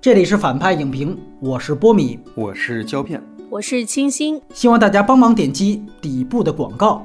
这里是反派影评，我是波米，我是胶片，我是清新，希望大家帮忙点击底部的广告。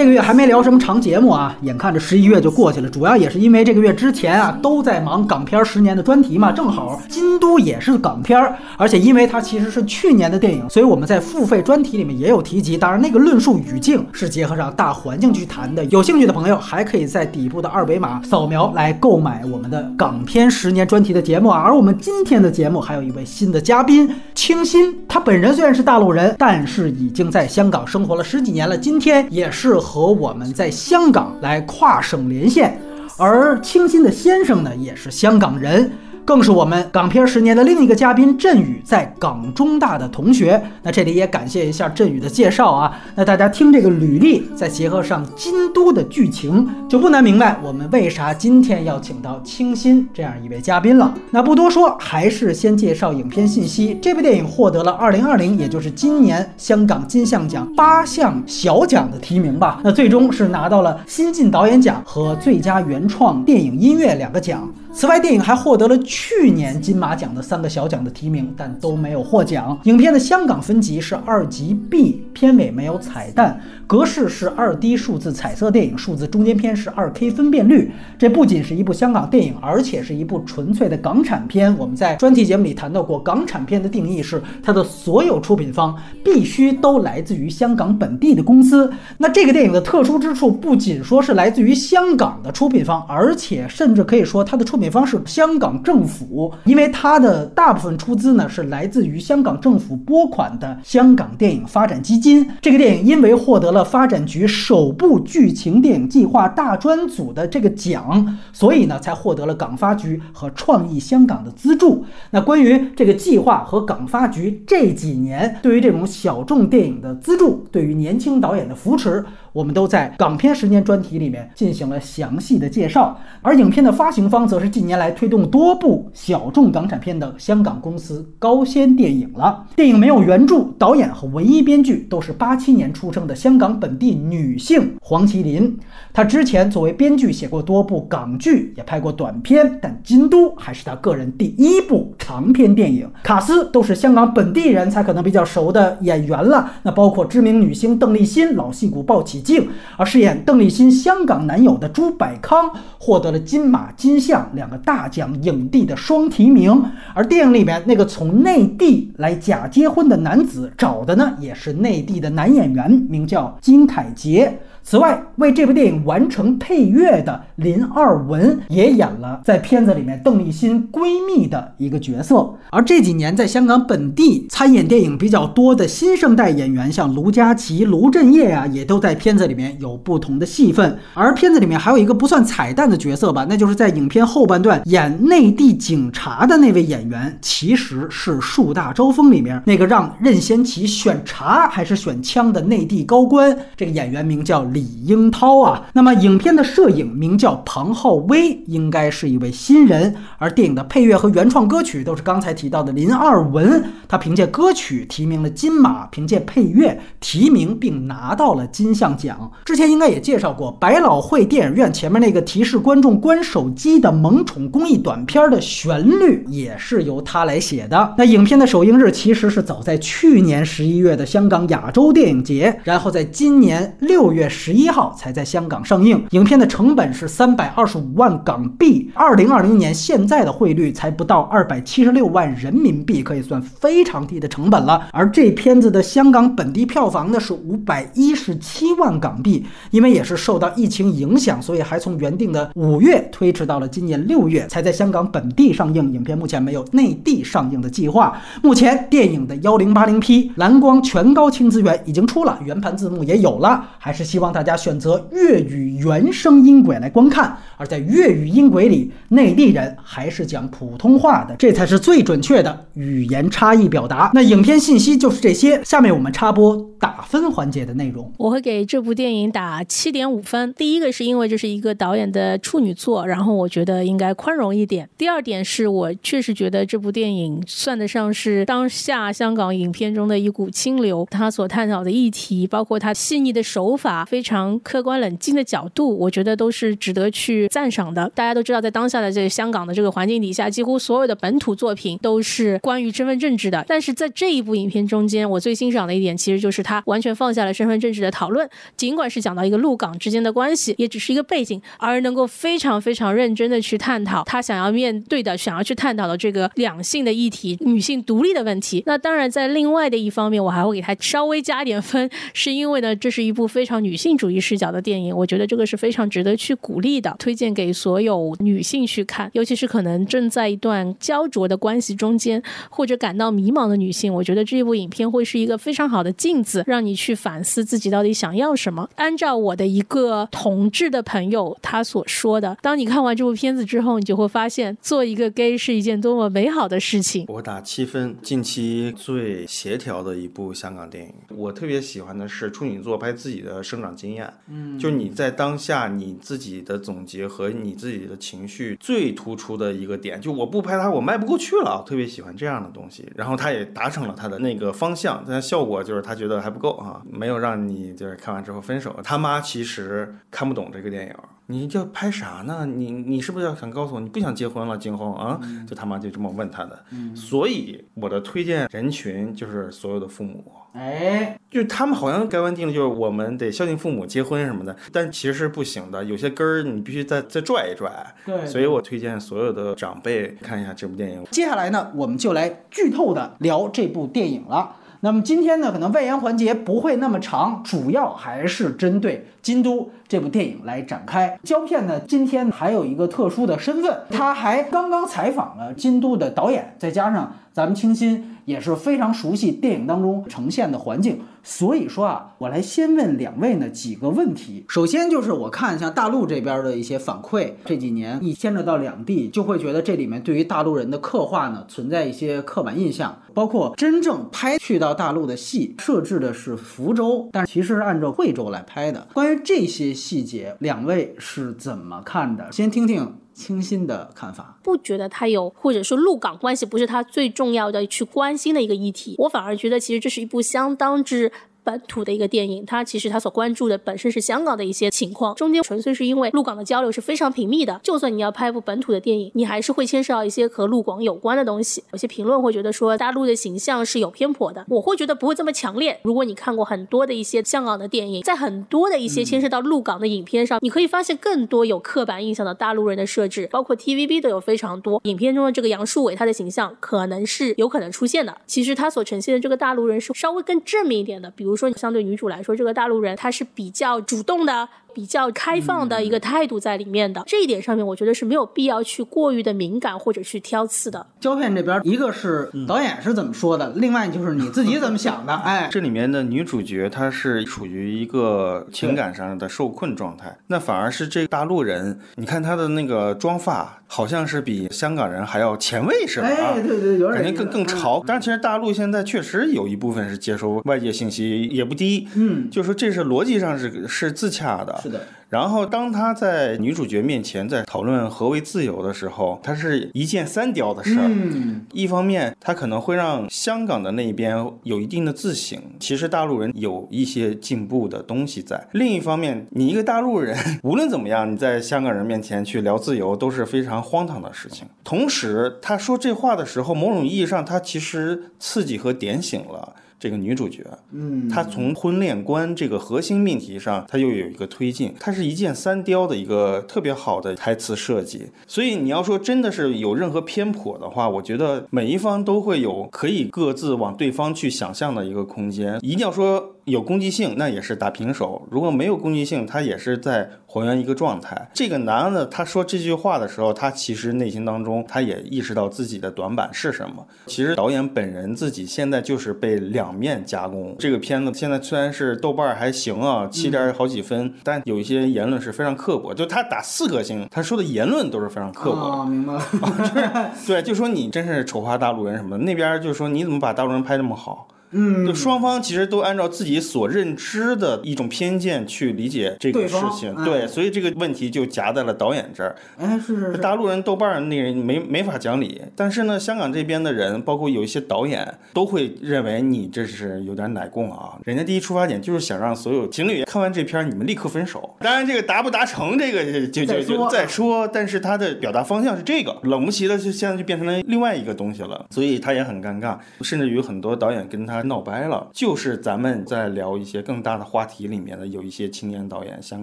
这个月还没聊什么长节目啊，眼看着十一月就过去了，主要也是因为这个月之前啊都在忙港片十年的专题嘛，正好京都也是港片，而且因为它其实是去年的电影，所以我们在付费专题里面也有提及。当然，那个论述语境是结合上大环境去谈的。有兴趣的朋友还可以在底部的二维码扫描来购买我们的港片十年专题的节目啊。而我们今天的节目还有一位新的嘉宾清新，他本人虽然是大陆人，但是已经在香港生活了十几年了，今天也是。和我们在香港来跨省连线，而清新的先生呢，也是香港人。更是我们港片十年的另一个嘉宾振宇在港中大的同学。那这里也感谢一下振宇的介绍啊。那大家听这个履历，再结合上京都的剧情，就不难明白我们为啥今天要请到清新这样一位嘉宾了。那不多说，还是先介绍影片信息。这部电影获得了2020，也就是今年香港金像奖八项小奖的提名吧。那最终是拿到了新晋导演奖和最佳原创电影音乐两个奖。此外，电影还获得了去年金马奖的三个小奖的提名，但都没有获奖。影片的香港分级是二级 B，片尾没有彩蛋。格式是二 D 数字彩色电影，数字中间片是二 K 分辨率。这不仅是一部香港电影，而且是一部纯粹的港产片。我们在专题节目里谈到过，港产片的定义是它的所有出品方必须都来自于香港本地的公司。那这个电影的特殊之处，不仅说是来自于香港的出品方，而且甚至可以说它的出品方是香港政府，因为它的大部分出资呢是来自于香港政府拨款的香港电影发展基金。这个电影因为获得了发展局首部剧情电影计划大专组的这个奖，所以呢，才获得了港发局和创意香港的资助。那关于这个计划和港发局这几年对于这种小众电影的资助，对于年轻导演的扶持。我们都在港片十年专题里面进行了详细的介绍，而影片的发行方则是近年来推动多部小众港产片的香港公司高先电影了。电影没有原著，导演和唯一编剧都是八七年出生的香港本地女性黄麒麟。她之前作为编剧写过多部港剧，也拍过短片，但《京都》还是她个人第一部长篇电影。卡斯都是香港本地人才可能比较熟的演员了，那包括知名女星邓丽欣、老戏骨鲍起。镜，而饰演邓丽欣香港男友的朱百康获得了金马、金像两个大奖影帝的双提名。而电影里面那个从内地来假结婚的男子，找的呢也是内地的男演员，名叫金凯杰。此外，为这部电影完成配乐的林二文也演了在片子里面邓丽欣闺蜜的一个角色。而这几年在香港本地参演电影比较多的新生代演员，像卢嘉琪、卢振业啊，也都在片子里面有不同的戏份。而片子里面还有一个不算彩蛋的角色吧，那就是在影片后半段演内地警察的那位演员，其实是《树大招风》里面那个让任贤齐选茶还是选枪的内地高官。这个演员名叫。李英涛啊，那么影片的摄影名叫庞浩威，应该是一位新人。而电影的配乐和原创歌曲都是刚才提到的林二文，他凭借歌曲提名了金马，凭借配乐提名并拿到了金像奖。之前应该也介绍过，百老汇电影院前面那个提示观众关手机的萌宠公益短片的旋律也是由他来写的。那影片的首映日其实是早在去年十一月的香港亚洲电影节，然后在今年六月。十一号才在香港上映，影片的成本是三百二十五万港币，二零二零年现在的汇率才不到二百七十六万人民币，可以算非常低的成本了。而这片子的香港本地票房呢是五百一十七万港币，因为也是受到疫情影响，所以还从原定的五月推迟到了今年六月才在香港本地上映。影片目前没有内地上映的计划。目前电影的幺零八零 P 蓝光全高清资源已经出了，原盘字幕也有了，还是希望。大家选择粤语原声音轨来观看，而在粤语音轨里，内地人还是讲普通话的，这才是最准确的语言差异表达。那影片信息就是这些，下面我们插播打分环节的内容。我会给这部电影打七点五分。第一个是因为这是一个导演的处女作，然后我觉得应该宽容一点。第二点是我确实觉得这部电影算得上是当下香港影片中的一股清流，他所探讨的议题，包括他细腻的手法非。非常客观冷静的角度，我觉得都是值得去赞赏的。大家都知道，在当下的这个香港的这个环境底下，几乎所有的本土作品都是关于身份政治的。但是在这一部影片中间，我最欣赏的一点，其实就是他完全放下了身份政治的讨论，尽管是讲到一个陆港之间的关系，也只是一个背景，而能够非常非常认真的去探讨他想要面对的、想要去探讨的这个两性的议题、女性独立的问题。那当然，在另外的一方面，我还会给他稍微加点分，是因为呢，这是一部非常女性性主义视角的电影，我觉得这个是非常值得去鼓励的，推荐给所有女性去看，尤其是可能正在一段焦灼的关系中间，或者感到迷茫的女性，我觉得这一部影片会是一个非常好的镜子，让你去反思自己到底想要什么。按照我的一个同志的朋友他所说的，当你看完这部片子之后，你就会发现做一个 gay 是一件多么美好的事情。我打七分，近期最协调的一部香港电影。我特别喜欢的是处女座拍自己的生长经验，嗯，就你在当下你自己的总结和你自己的情绪最突出的一个点，就我不拍它我迈不过去了，特别喜欢这样的东西。然后他也达成了他的那个方向，但效果就是他觉得还不够啊，没有让你就是看完之后分手。他妈其实看不懂这个电影。你叫拍啥呢？你你是不是要想告诉我你不想结婚了？今后啊，就他妈就这么问他的。所以我的推荐人群就是所有的父母。哎，就他们好像该完定了，就是我们得孝敬父母、结婚什么的，但其实是不行的。有些根儿你必须再再拽一拽。对，所以我推荐所有的长辈看一下这部电影。接下来呢，我们就来剧透的聊这部电影了。那么今天呢，可能外延环节不会那么长，主要还是针对《京都》这部电影来展开。胶片呢，今天还有一个特殊的身份，他还刚刚采访了《京都》的导演，再加上咱们清新也是非常熟悉电影当中呈现的环境，所以说啊，我来先问两位呢几个问题。首先就是我看像大陆这边的一些反馈，这几年一牵扯到两地，就会觉得这里面对于大陆人的刻画呢存在一些刻板印象，包括真正拍去到大陆的戏设置的是福州，但其实是按照惠州来拍的。关于这些细节，两位是怎么看的？先听听清新的看法。不觉得他有，或者说陆港关系不是他最重要的去关心的一个议题。我反而觉得，其实这是一部相当之。本土的一个电影，它其实它所关注的本身是香港的一些情况，中间纯粹是因为陆港的交流是非常频密的。就算你要拍一部本土的电影，你还是会牵涉到一些和陆广有关的东西。有些评论会觉得说大陆的形象是有偏颇的，我会觉得不会这么强烈。如果你看过很多的一些香港的电影，在很多的一些牵涉到陆港的影片上，你可以发现更多有刻板印象的大陆人的设置，包括 TVB 都有非常多。影片中的这个杨树伟，他的形象可能是有可能出现的。其实他所呈现的这个大陆人是稍微更正面一点的，比如比如说相对女主来说，这个大陆人他是比较主动的。比较开放的一个态度在里面的这一点上面，我觉得是没有必要去过于的敏感或者去挑刺的。胶片这边，一个是导演是怎么说的，另外就是你自己怎么想的。哎，这里面的女主角她是处于一个情感上的受困状态，那反而是这个大陆人，你看她的那个妆发，好像是比香港人还要前卫，是吧？哎，对对，有点感觉更更潮。但是其实大陆现在确实有一部分是接收外界信息也不低，嗯，就说这是逻辑上是是自洽的。是的。然后，当他在女主角面前在讨论何为自由的时候，他是一箭三雕的事儿。嗯，一方面，他可能会让香港的那一边有一定的自省，其实大陆人有一些进步的东西在；另一方面，你一个大陆人，无论怎么样，你在香港人面前去聊自由，都是非常荒唐的事情。同时，他说这话的时候，某种意义上，他其实刺激和点醒了。这个女主角，嗯，她从婚恋观这个核心命题上，她又有一个推进，它是一箭三雕的一个特别好的台词设计。所以你要说真的是有任何偏颇的话，我觉得每一方都会有可以各自往对方去想象的一个空间。一定要说。有攻击性，那也是打平手；如果没有攻击性，他也是在还原一个状态。这个男的他说这句话的时候，他其实内心当中他也意识到自己的短板是什么。其实导演本人自己现在就是被两面加工。这个片子现在虽然是豆瓣还行啊，七点好几分，但有一些言论是非常刻薄。就他打四颗星，他说的言论都是非常刻薄的。明白了，就 是对，就说你真是丑化大陆人什么的。那边就说你怎么把大陆人拍这么好。嗯就双方其实都按照自己所认知的一种偏见去理解这个事情，哎对，所以这个问题就夹在了导演这儿。哎，是是是，大陆人豆瓣儿那人没没法讲理，但是呢，香港这边的人，包括有一些导演，都会认为你这是有点奶供啊。人家第一出发点就是想让所有情侣看完这片儿，你们立刻分手。当然，这个达不达成，这个就就就就再说。但是他的表达方向是这个，冷不齐的就现在就变成了另外一个东西了，所以他也很尴尬，甚至于很多导演跟他闹掰了。就是咱们在聊一些更大的话题里面的，有一些青年导演，香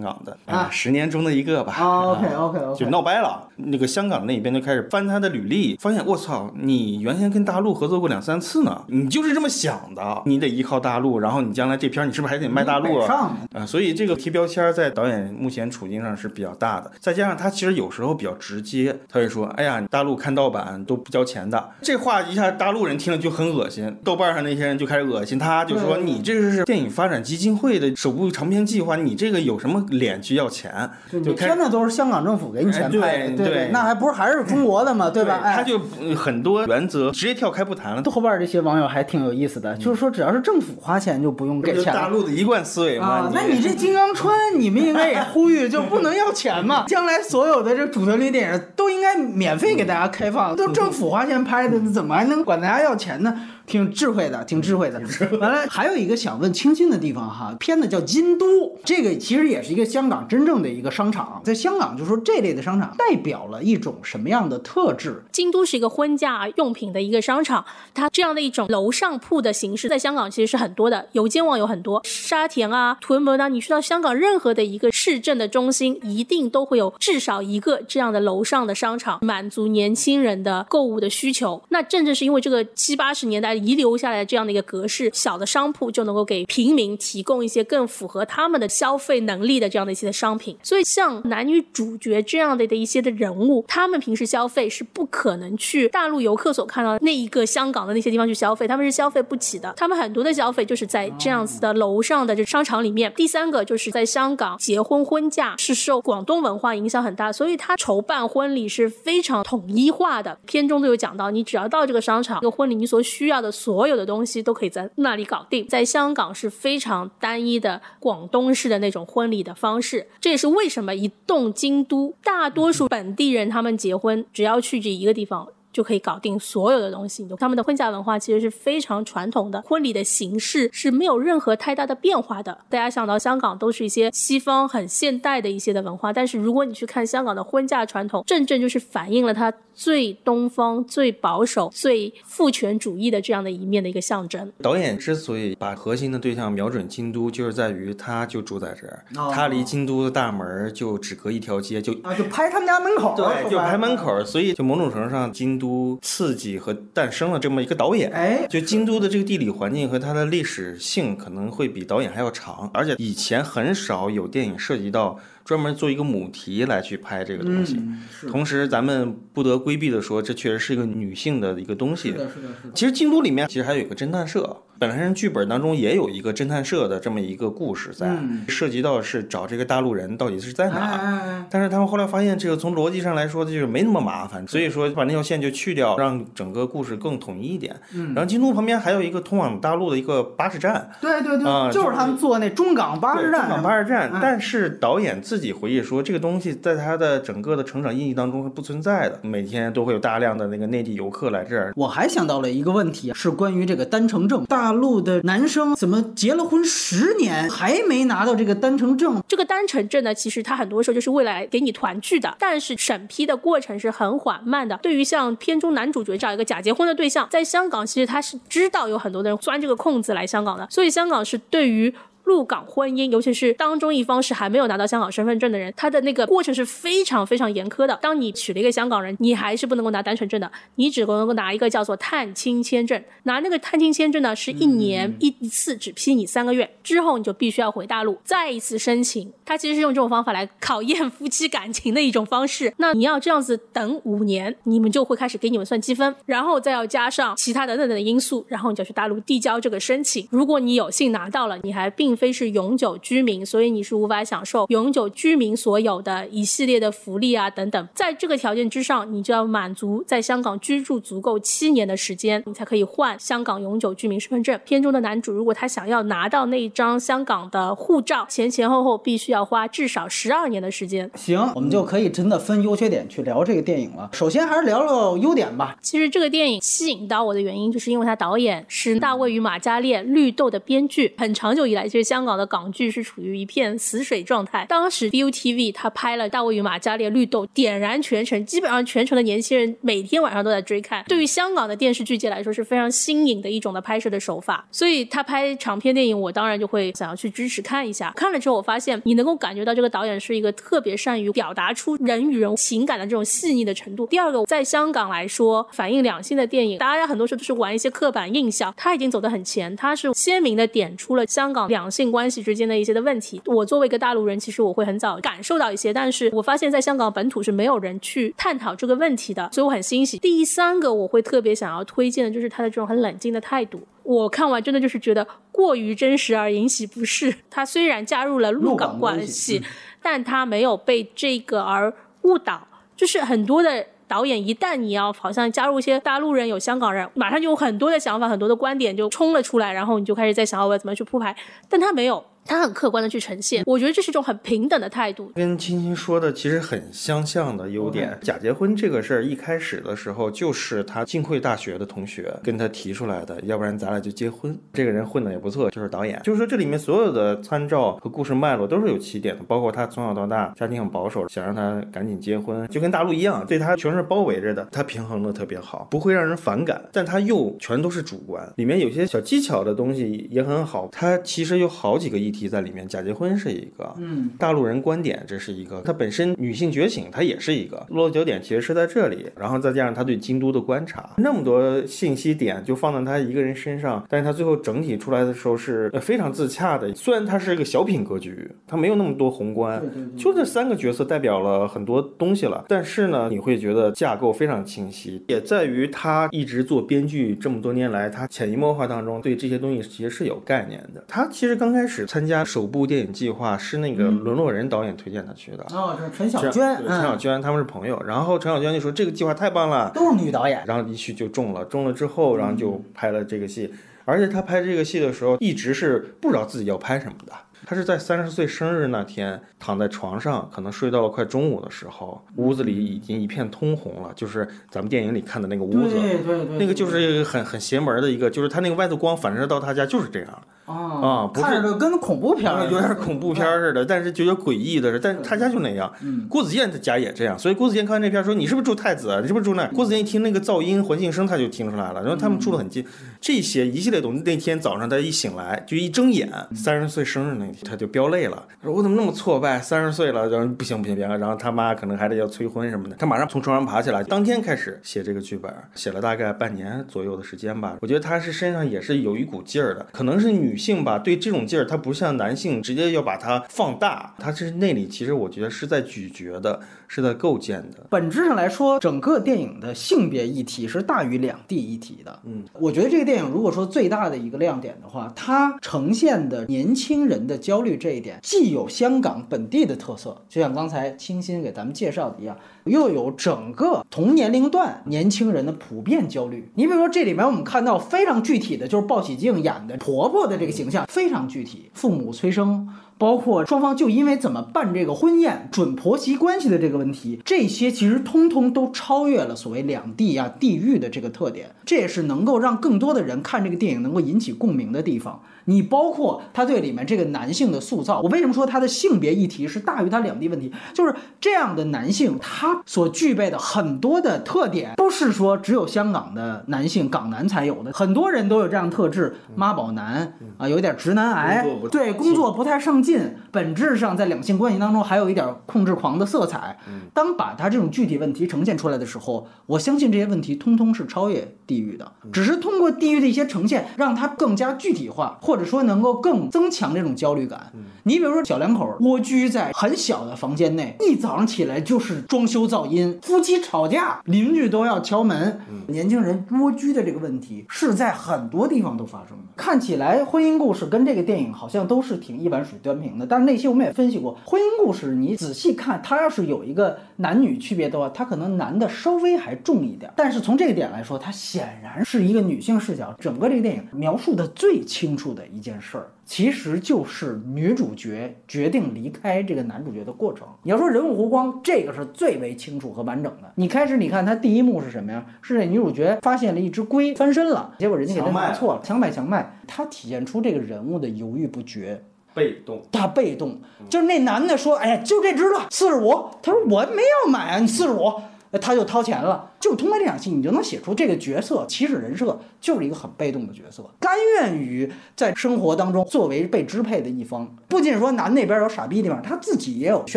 港的啊十年中的一个吧。啊，OK 啊 OK OK，就闹掰了。那个香港那边就开始翻他的履历，发现我操，你原先跟大陆合作过两三次呢，你就是这么想的，你得依靠大陆，然后你将来这片你是不是还得卖大陆啊？啊，所以这个贴标签在导演目前处境上是比较大的，再加上他其实有时候比较直接，他会说：“哎呀，大陆看盗版都不交钱的。”这话一下大陆人听了就很恶心，豆瓣上那些人就开始恶心他，就说：“你这个是电影发展基金会的首部长篇计划，你这个有什么脸去要钱？”你片子都是香港政府给你钱拍的，对对，那还不是还是中国的嘛，对吧？哎他就呃很多原则直接跳开不谈了。后边这些网友还挺有意思的，就是说只要是政府花钱就不用给钱大陆的一贯思维嘛。啊，那你这金刚川，你们应该也呼吁，就不能要钱嘛？将来所有的这主旋律电影都应该免费给大家开放，都政府花钱拍的，怎么还能管大家要钱呢？挺智慧的，挺智慧的。完了，还有一个想问清新的地方哈，片子叫《金都》，这个其实也是一个香港真正的一个商场，在香港就说这类的商场代表了一种什么样的特质？金都是一个婚嫁用品的一个商场，它这样的一种楼上铺的形式，在香港其实是很多的，有间网有很多，沙田啊、屯门啊，你去到香港任何的一个市政的中心，一定都会有至少一个这样的楼上的商场，满足年轻人的购物的需求。那正正是因为这个七八十年代遗留下来这样的一个格式，小的商铺就能够给平民提供一些更符合他们的消费能力的这样的一些商品。所以像男女主角这样的的一些的人物，他们平时消费是不可能去大陆游客所看到的那一个香港的那些地方去消费，他们是消费不起的。他们很多的消费就是在这样子的楼上的这商场里面。第三个就是在香港结婚婚嫁是受广东文化影响很大，所以他筹办婚礼是非常统一化的。片中都有讲到，你只要到这个商场，这个婚礼你所需要的所有的东西都可以在那里搞定。在香港是非常单一的广东式的那种婚礼的方式，这也是为什么一动京都，大多数本地人他们结婚只要去这一个地方。就可以搞定所有的东西。他们的婚嫁文化其实是非常传统的，婚礼的形式是没有任何太大的变化的。大家想到香港都是一些西方很现代的一些的文化，但是如果你去看香港的婚嫁传统，正正就是反映了它最东方、最保守、最父权主义的这样的一面的一个象征。导演之所以把核心的对象瞄准京都，就是在于他就住在这儿，哦他离京都的大门就只隔一条街，就啊，就拍他们家门口，对，就拍门口，所以就某种程度上，京都刺激和诞生了这么一个导演。哎，就京都的这个地理环境和它的历史性可能会比导演还要长，而且以前很少有电影涉及到专门做一个母题来去拍这个东西。嗯，同时，咱们不得规避的说，这确实是一个女性的一个东西是。的，是的，是的。其实京都里面其实还有一个侦探社，本来人剧本当中也有一个侦探社的这么一个故事在，嗯涉及到是找这个大陆人到底是在哪哎。哎哎，但是他们后来发现，这个从逻辑上来说，就是没那么麻烦，所以说把那条线就去掉，让整个故事更统一一点。嗯然后京都旁边还有一个通往大陆的一个巴士站，对对对，啊就是他们做那中港巴士，站，中港巴士站嗯。但是导演自己回忆说，这个东西在他的整个的成长印记当中是不存在的，每天都会有大量的那个内地游客来这儿。我还想到了一个问题，是关于这个单程证。大陆的男生怎么结了婚十年还没拿到这个单程证？这个单程证呢，其实它很多时候就是为了给你团聚的，但是审批的过程是很缓慢的。对于像片中男主角这样一个假结婚的对象，在香港其实他是知道有很多的人钻这个空子来香港的，所以香港是对于。入港婚姻，尤其是当中一方是还没有拿到香港身份证的人，他的那个过程是非常非常严苛的。当你娶了一个香港人，你还是不能够拿单程证的，你只能够拿一个叫做探亲签证。拿那个探亲签证呢，是一年一一次，只批你三个月，之后你就必须要回大陆再一次申请。他其实是用这种方法来考验夫妻感情的一种方式。那你要这样子等五年，你们就会开始给你们算积分，然后再要加上其他等等的因素，然后你就去大陆递交这个申请。如果你有幸拿到了，你还并非是永久居民，所以你是无法享受永久居民所有的一系列的福利啊等等。在这个条件之上，你就要满足在香港居住足够七年的时间，你才可以换香港永久居民身份证。片中的男主如果他想要拿到那一张香港的护照，前前后后必须要花至少十二年的时间。行，我们就可以真的分优缺点去聊这个电影了。首先还是聊聊优点吧。其实这个电影吸引到我的原因，就是因为它导演是大卫与马加列《绿豆》的编剧。很长久以来，其实香港的港剧是处于一片死水状态。当时 ViuTV 他拍了《大卫与马加列》《绿豆》，点燃全城，基本上全城的年轻人每天晚上都在追看。对于香港的电视剧界来说，是非常新颖的一种的拍摄的手法。所以他拍长篇电影，我当然就会想要去支持看一下。看了之后，我发现你能够感觉到这个导演是一个特别善于表达出人与人情感的这种细腻的程度。第二个，在香港来说，反映两性的电影，大家很多时候都是玩一些刻板印象，他已经走得很前，他是鲜明的点出了香港两性关系之间的一些的问题。我作为一个大陆人，其实我会很早感受到一些，但是我发现在香港本土是没有人去探讨这个问题的，所以我很欣喜。第三个，我会特别想要推荐的就是他的这种很冷静的态度。我看完真的就是觉得过于真实而引起不适。他虽然加入了陆港关系，但他没有被这个而误导。就是很多的导演，一旦你要好像加入一些大陆人、有香港人，马上就有很多的想法、很多的观点就冲了出来，然后你就开始在想我要怎么去铺排。但他没有。他很客观的去呈现，我觉得这是一种很平等的态度。跟青青说的其实很相像的优点，假结婚这个事儿一开始的时候就是他浸会大学的同学跟他提出来的，要不然咱俩就结婚。这个人混的也不错，就是导演。就是说这里面所有的参照和故事脉络都是有起点的，包括他从小到大家庭很保守，想让他赶紧结婚，就跟大陆一样，对他全是包围着的，他平衡的特别好，不会让人反感，但他又全都是主观，里面有些小技巧的东西也很好。他其实有好几个议题在里面。假结婚是一个，嗯，大陆人观点这是一个，它本身女性觉醒它也是一个，落脚点其实是在这里，然后再加上他对京都的观察，那么多信息点就放在他一个人身上，但是他最后整体出来的时候是非常自洽的。虽然它是一个小品格局，它没有那么多宏观，就这三个角色代表了很多东西了，但是呢，你会觉得架构非常清晰，也在于他一直做编剧这么多年来，他潜移默化当中对这些东西其实是有概念的。他其实刚开始参加首。部电影计划是那个沦落人导演推荐他去的。哦，是陈小娟，陈小娟他们是朋友，然后陈小娟就说这个计划太棒了，都是女导演，然后一去就中了，中了之后，然后就拍了这个戏，而且他拍这个戏的时候一直是不知道自己要拍什么的，他是在三十岁生日那天躺在床上，可能睡到了快中午的时候，屋子里已经一片通红了，就是咱们电影里看的那个屋子，对对对，那个就是很很邪门的一个，就是他那个外头光反射到他家就是这样。啊，看着跟恐怖片儿有点恐怖片似的，但是就有诡异的是，但是他家就那样。郭子健他家也这样，所以郭子健看完那片说：“你是不是住太子？你是不是住那？”郭子健一听那个噪音环境声，他就听出来了。然后他们住的很近，这些一系列东西。那天早上他一醒来，就一睁眼，三十岁生日那天，他就飙泪了，说：“我怎么那么挫败？三十岁了，然后不行不行别了。”然后他妈可能还得要催婚什么的，他马上从床上爬起来，当天开始写这个剧本，写了大概半年左右的时间吧。我觉得他是身上也是有一股劲儿的，可能是女性吧，对这种。劲儿，它不像男性直接要把它放大，它是那里其实我觉得是在咀嚼的，是在构建的。本质上来说，整个电影的性别议题是大于两地议题的。嗯，我觉得这个电影如果说最大的一个亮点的话，它呈现的年轻人的焦虑这一点，既有香港本地的特色，就像刚才清新给咱们介绍的一样，又有整个同年龄段年轻人的普遍焦虑。你比如说这里面我们看到非常具体的就是鲍喜静演的婆婆的这个形象，非常。具体父母催生，包括双方就因为怎么办这个婚宴、准婆媳关系的这个问题，这些其实通通都超越了所谓两地啊地域的这个特点，这也是能够让更多的人看这个电影能够引起共鸣的地方。你包括他对里面这个男性的塑造，我为什么说他的性别议题是大于他两地问题？就是这样的男性，他所具备的很多的特点，不是说只有香港的男性港男才有的，很多人都有这样特质，妈宝男啊，有点直男癌，对工作不太上进，本质上在两性关系当中还有一点控制狂的色彩。当把他这种具体问题呈现出来的时候，我相信这些问题通通是超越地域的，只是通过地域的一些呈现，让它更加具体化，或者说能够更增强这种焦虑感。你比如说小两口蜗居在很小的房间内，一早上起来就是装修噪音，夫妻吵架，邻居都要敲门。年轻人蜗居的这个问题是在很多地方都发生的。看起来婚姻故事跟这个电影好像都是挺一碗水端平的，但是那些我们也分析过，婚姻故事你仔细看，它要是有一个男女区别的话，它可能男的稍微还重一点。但是从这个点来说，它显然是一个女性视角。整个这个电影描述的最清楚的一件事儿，其实就是女主角决定离开这个男主角的过程。你要说人物弧光，这个是最为清楚和完整的。你开始你看它第一幕是什么呀？是这女主角发现了一只龟翻身了，结果人家给她拿错了，强买强卖。它体现出这个人物的犹豫不决。被动，他被动，就是那男的说：“哎呀，就这只了，四十五。”他说：“我没要买啊，你四十五。”他就掏钱了。就通过这场戏，你就能写出这个角色起始人设就是一个很被动的角色，甘愿于在生活当中作为被支配的一方。不仅说男那边有傻逼地方，他自己也有需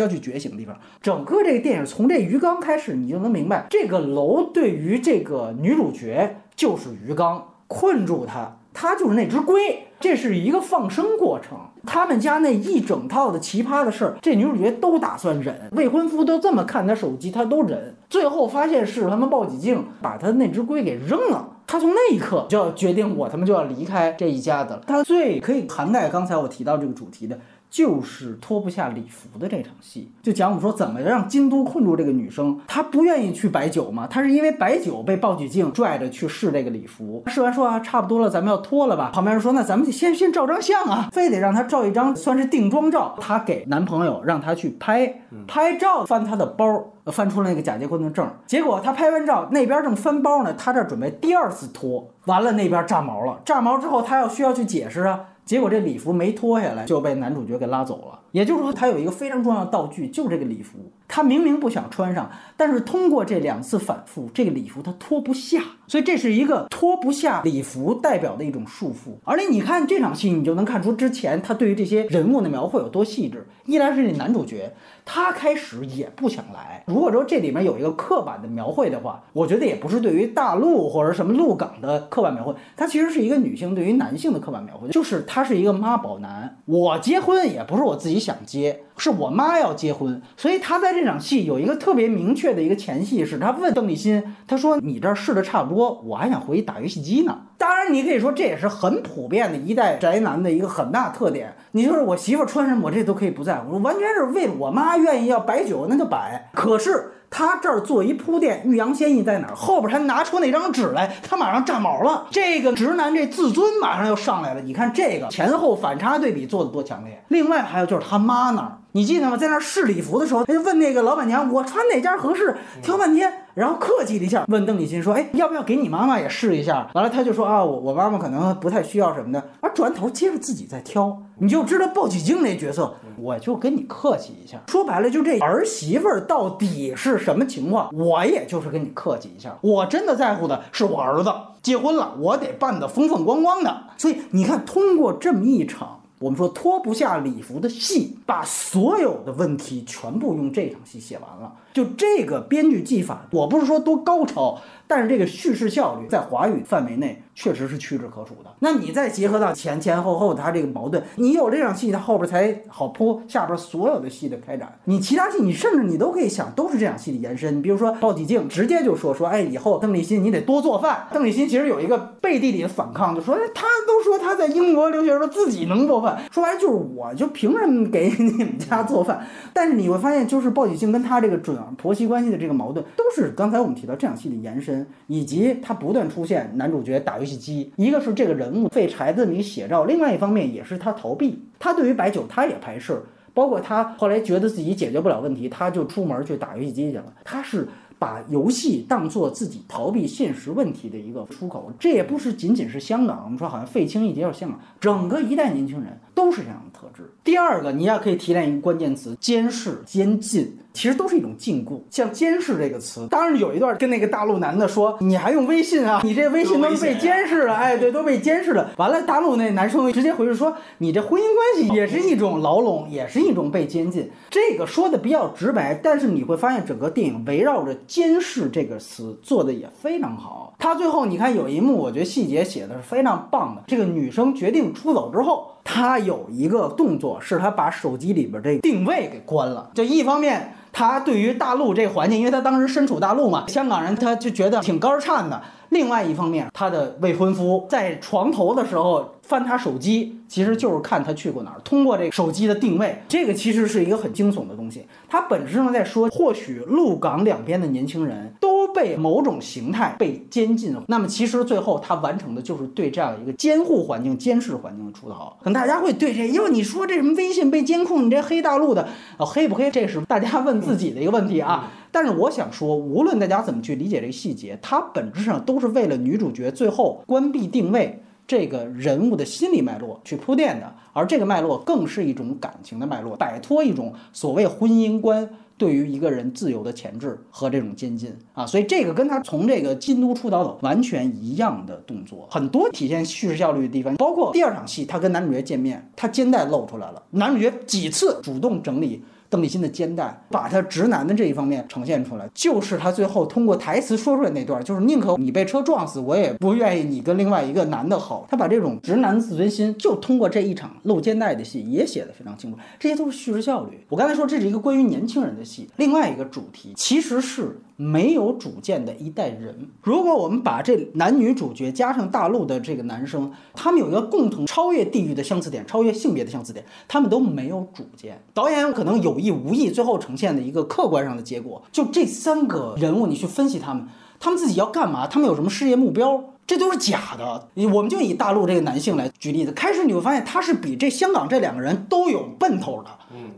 要去觉醒的地方。整个这个电影从这鱼缸开始，你就能明白，这个楼对于这个女主角就是鱼缸，困住她，她就是那只龟。这是一个放生过程。他们家那一整套的奇葩的事儿，这女主角都打算忍。未婚夫都这么看她手机，她都忍。最后发现是他们报警镜把她那只龟给扔了。她从那一刻就要决定，我他妈就要离开这一家子了。她最可以涵盖刚才我提到这个主题的。就是脱不下礼服的这场戏，就讲我们说怎么让京都困住这个女生，她不愿意去摆酒嘛，她是因为摆酒被鲍举镜拽着去试这个礼服，试完说啊差不多了，咱们要脱了吧？旁边人说那咱们先先照张相啊，非得让她照一张算是定妆照，她给男朋友让他去拍拍照，翻他的包，翻出了那个假结婚的证，结果他拍完照那边正翻包呢，他这准备第二次脱，完了那边炸毛了，炸毛之后他要需要去解释啊。结果这礼服没脱下来就被男主角给拉走了。也就是说，他有一个非常重要的道具，就是这个礼服。他明明不想穿上，但是通过这两次反复，这个礼服他脱不下。所以这是一个脱不下礼服代表的一种束缚。而且你看这场戏，你就能看出之前他对于这些人物的描绘有多细致。一来是这男主角，他开始也不想来。如果说这里面有一个刻板的描绘的话，我觉得也不是对于大陆或者什么陆港的刻板描绘，它其实是一个女性对于男性的刻板描绘，就是他是一个妈宝男。我结婚也不是我自己。想接，是我妈要结婚，所以他在这场戏有一个特别明确的一个前戏，是他问邓丽欣，他说你这试的差不多，我还想回去打游戏机呢。当然，你可以说这也是很普遍的一代宅男的一个很大特点。你就是我媳妇穿什么，我这都可以不在乎，我完全是为了我妈愿意要摆酒，那就摆。可是。他这儿做一铺垫，欲扬先抑在哪儿？后边他拿出那张纸来，他马上炸毛了。这个直男这自尊马上又上来了。你看这个前后反差对比做的多强烈。另外还有就是他妈那儿，你记得吗？在那儿试礼服的时候，他就问那个老板娘：“我穿哪件合适？”挑半天。然后客气了一下，问邓丽欣说：“哎，要不要给你妈妈也试一下？”完了，他就说：“啊，我我妈妈可能不太需要什么的。”而转头接着自己在挑，你就知道鲍起静那角色，我就跟你客气一下。说白了，就这儿媳妇儿到底是什么情况？我也就是跟你客气一下。我真的在乎的是我儿子结婚了，我得办得风风光光的。所以你看，通过这么一场。我们说脱不下礼服的戏，把所有的问题全部用这场戏写完了。就这个编剧技法，我不是说多高超。但是这个叙事效率在华语范围内确实是屈指可数的。那你再结合到前前后后它这个矛盾，你有这场戏，它后边才好铺下边所有的戏的开展。你其他戏，你甚至你都可以想，都是这场戏的延伸。你比如说鲍起静直接就说说，哎，以后邓丽欣你得多做饭。邓丽欣其实有一个背地里的反抗，就说，哎，他都说他在英国留学时候自己能做饭，说白就是我就凭什么给你们家做饭？但是你会发现，就是鲍起静跟他这个准婆媳关系的这个矛盾，都是刚才我们提到这场戏的延伸。以及他不断出现男主角打游戏机，一个是这个人物废柴的这么一个写照，另外一方面也是他逃避。他对于白酒他也排斥，包括他后来觉得自己解决不了问题，他就出门去打游戏机去了。他是把游戏当做自己逃避现实问题的一个出口。这也不是仅仅是香港，我们说好像废青一节是香港，整个一代年轻人。都是这样的特质。第二个，你也可以提炼一个关键词：监视、监禁。其实都是一种禁锢，像监视这个词，当然有一段跟那个大陆男的说，你还用微信啊？你这微信都被监视了，哎，对，都被监视了。完了，大陆那男生直接回去说，你这婚姻关系也是一种牢笼，也是一种被监禁。这个说的比较直白，但是你会发现整个电影围绕着监视这个词做的也非常好。他最后你看有一幕，我觉得细节写的是非常棒的。这个女生决定出走之后，他有一个动作，是他把手机里边这个定位给关了，就一方面。他对于大陆这环境，因为他当时身处大陆嘛，香港人他就觉得挺肝颤的。另外一方面，他的未婚夫在床头的时候翻他手机，其实就是看他去过哪儿。通过这个手机的定位，这个其实是一个很惊悚的东西。他本质上在说，或许陆港两边的年轻人都被某种形态被监禁。那么，其实最后他完成的就是对这样一个监护环境、监视环境的出逃。可能大家会对这，因为你说这什么微信被监控，你这黑大陆的，哦，黑不黑？这是大家问自己的一个问题啊。但是我想说，无论大家怎么去理解这个细节，它本质上都是为了女主角最后关闭定位这个人物的心理脉络去铺垫的，而这个脉络更是一种感情的脉络，摆脱一种所谓婚姻观对于一个人自由的钳制和这种监禁啊，所以这个跟他从这个京都出逃走完全一样的动作，很多体现叙事效率的地方，包括第二场戏，他跟男主角见面，他肩带露出来了，男主角几次主动整理。邓丽欣的肩带，把她直男的这一方面呈现出来，就是她最后通过台词说出来那段，就是宁可你被车撞死，我也不愿意你跟另外一个男的好。他把这种直男自尊心，就通过这一场露肩带的戏也写得非常清楚。这些都是叙事效率。我刚才说这是一个关于年轻人的戏，另外一个主题其实是。没有主见的一代人。如果我们把这男女主角加上大陆的这个男生，他们有一个共同超越地域的相似点，超越性别的相似点，他们都没有主见。导演可能有意无意，最后呈现的一个客观上的结果，就这三个人物，你去分析他们，他们自己要干嘛？他们有什么事业目标？这都是假的。我们就以大陆这个男性来举例子，开始你会发现他是比这香港这两个人都有奔头的。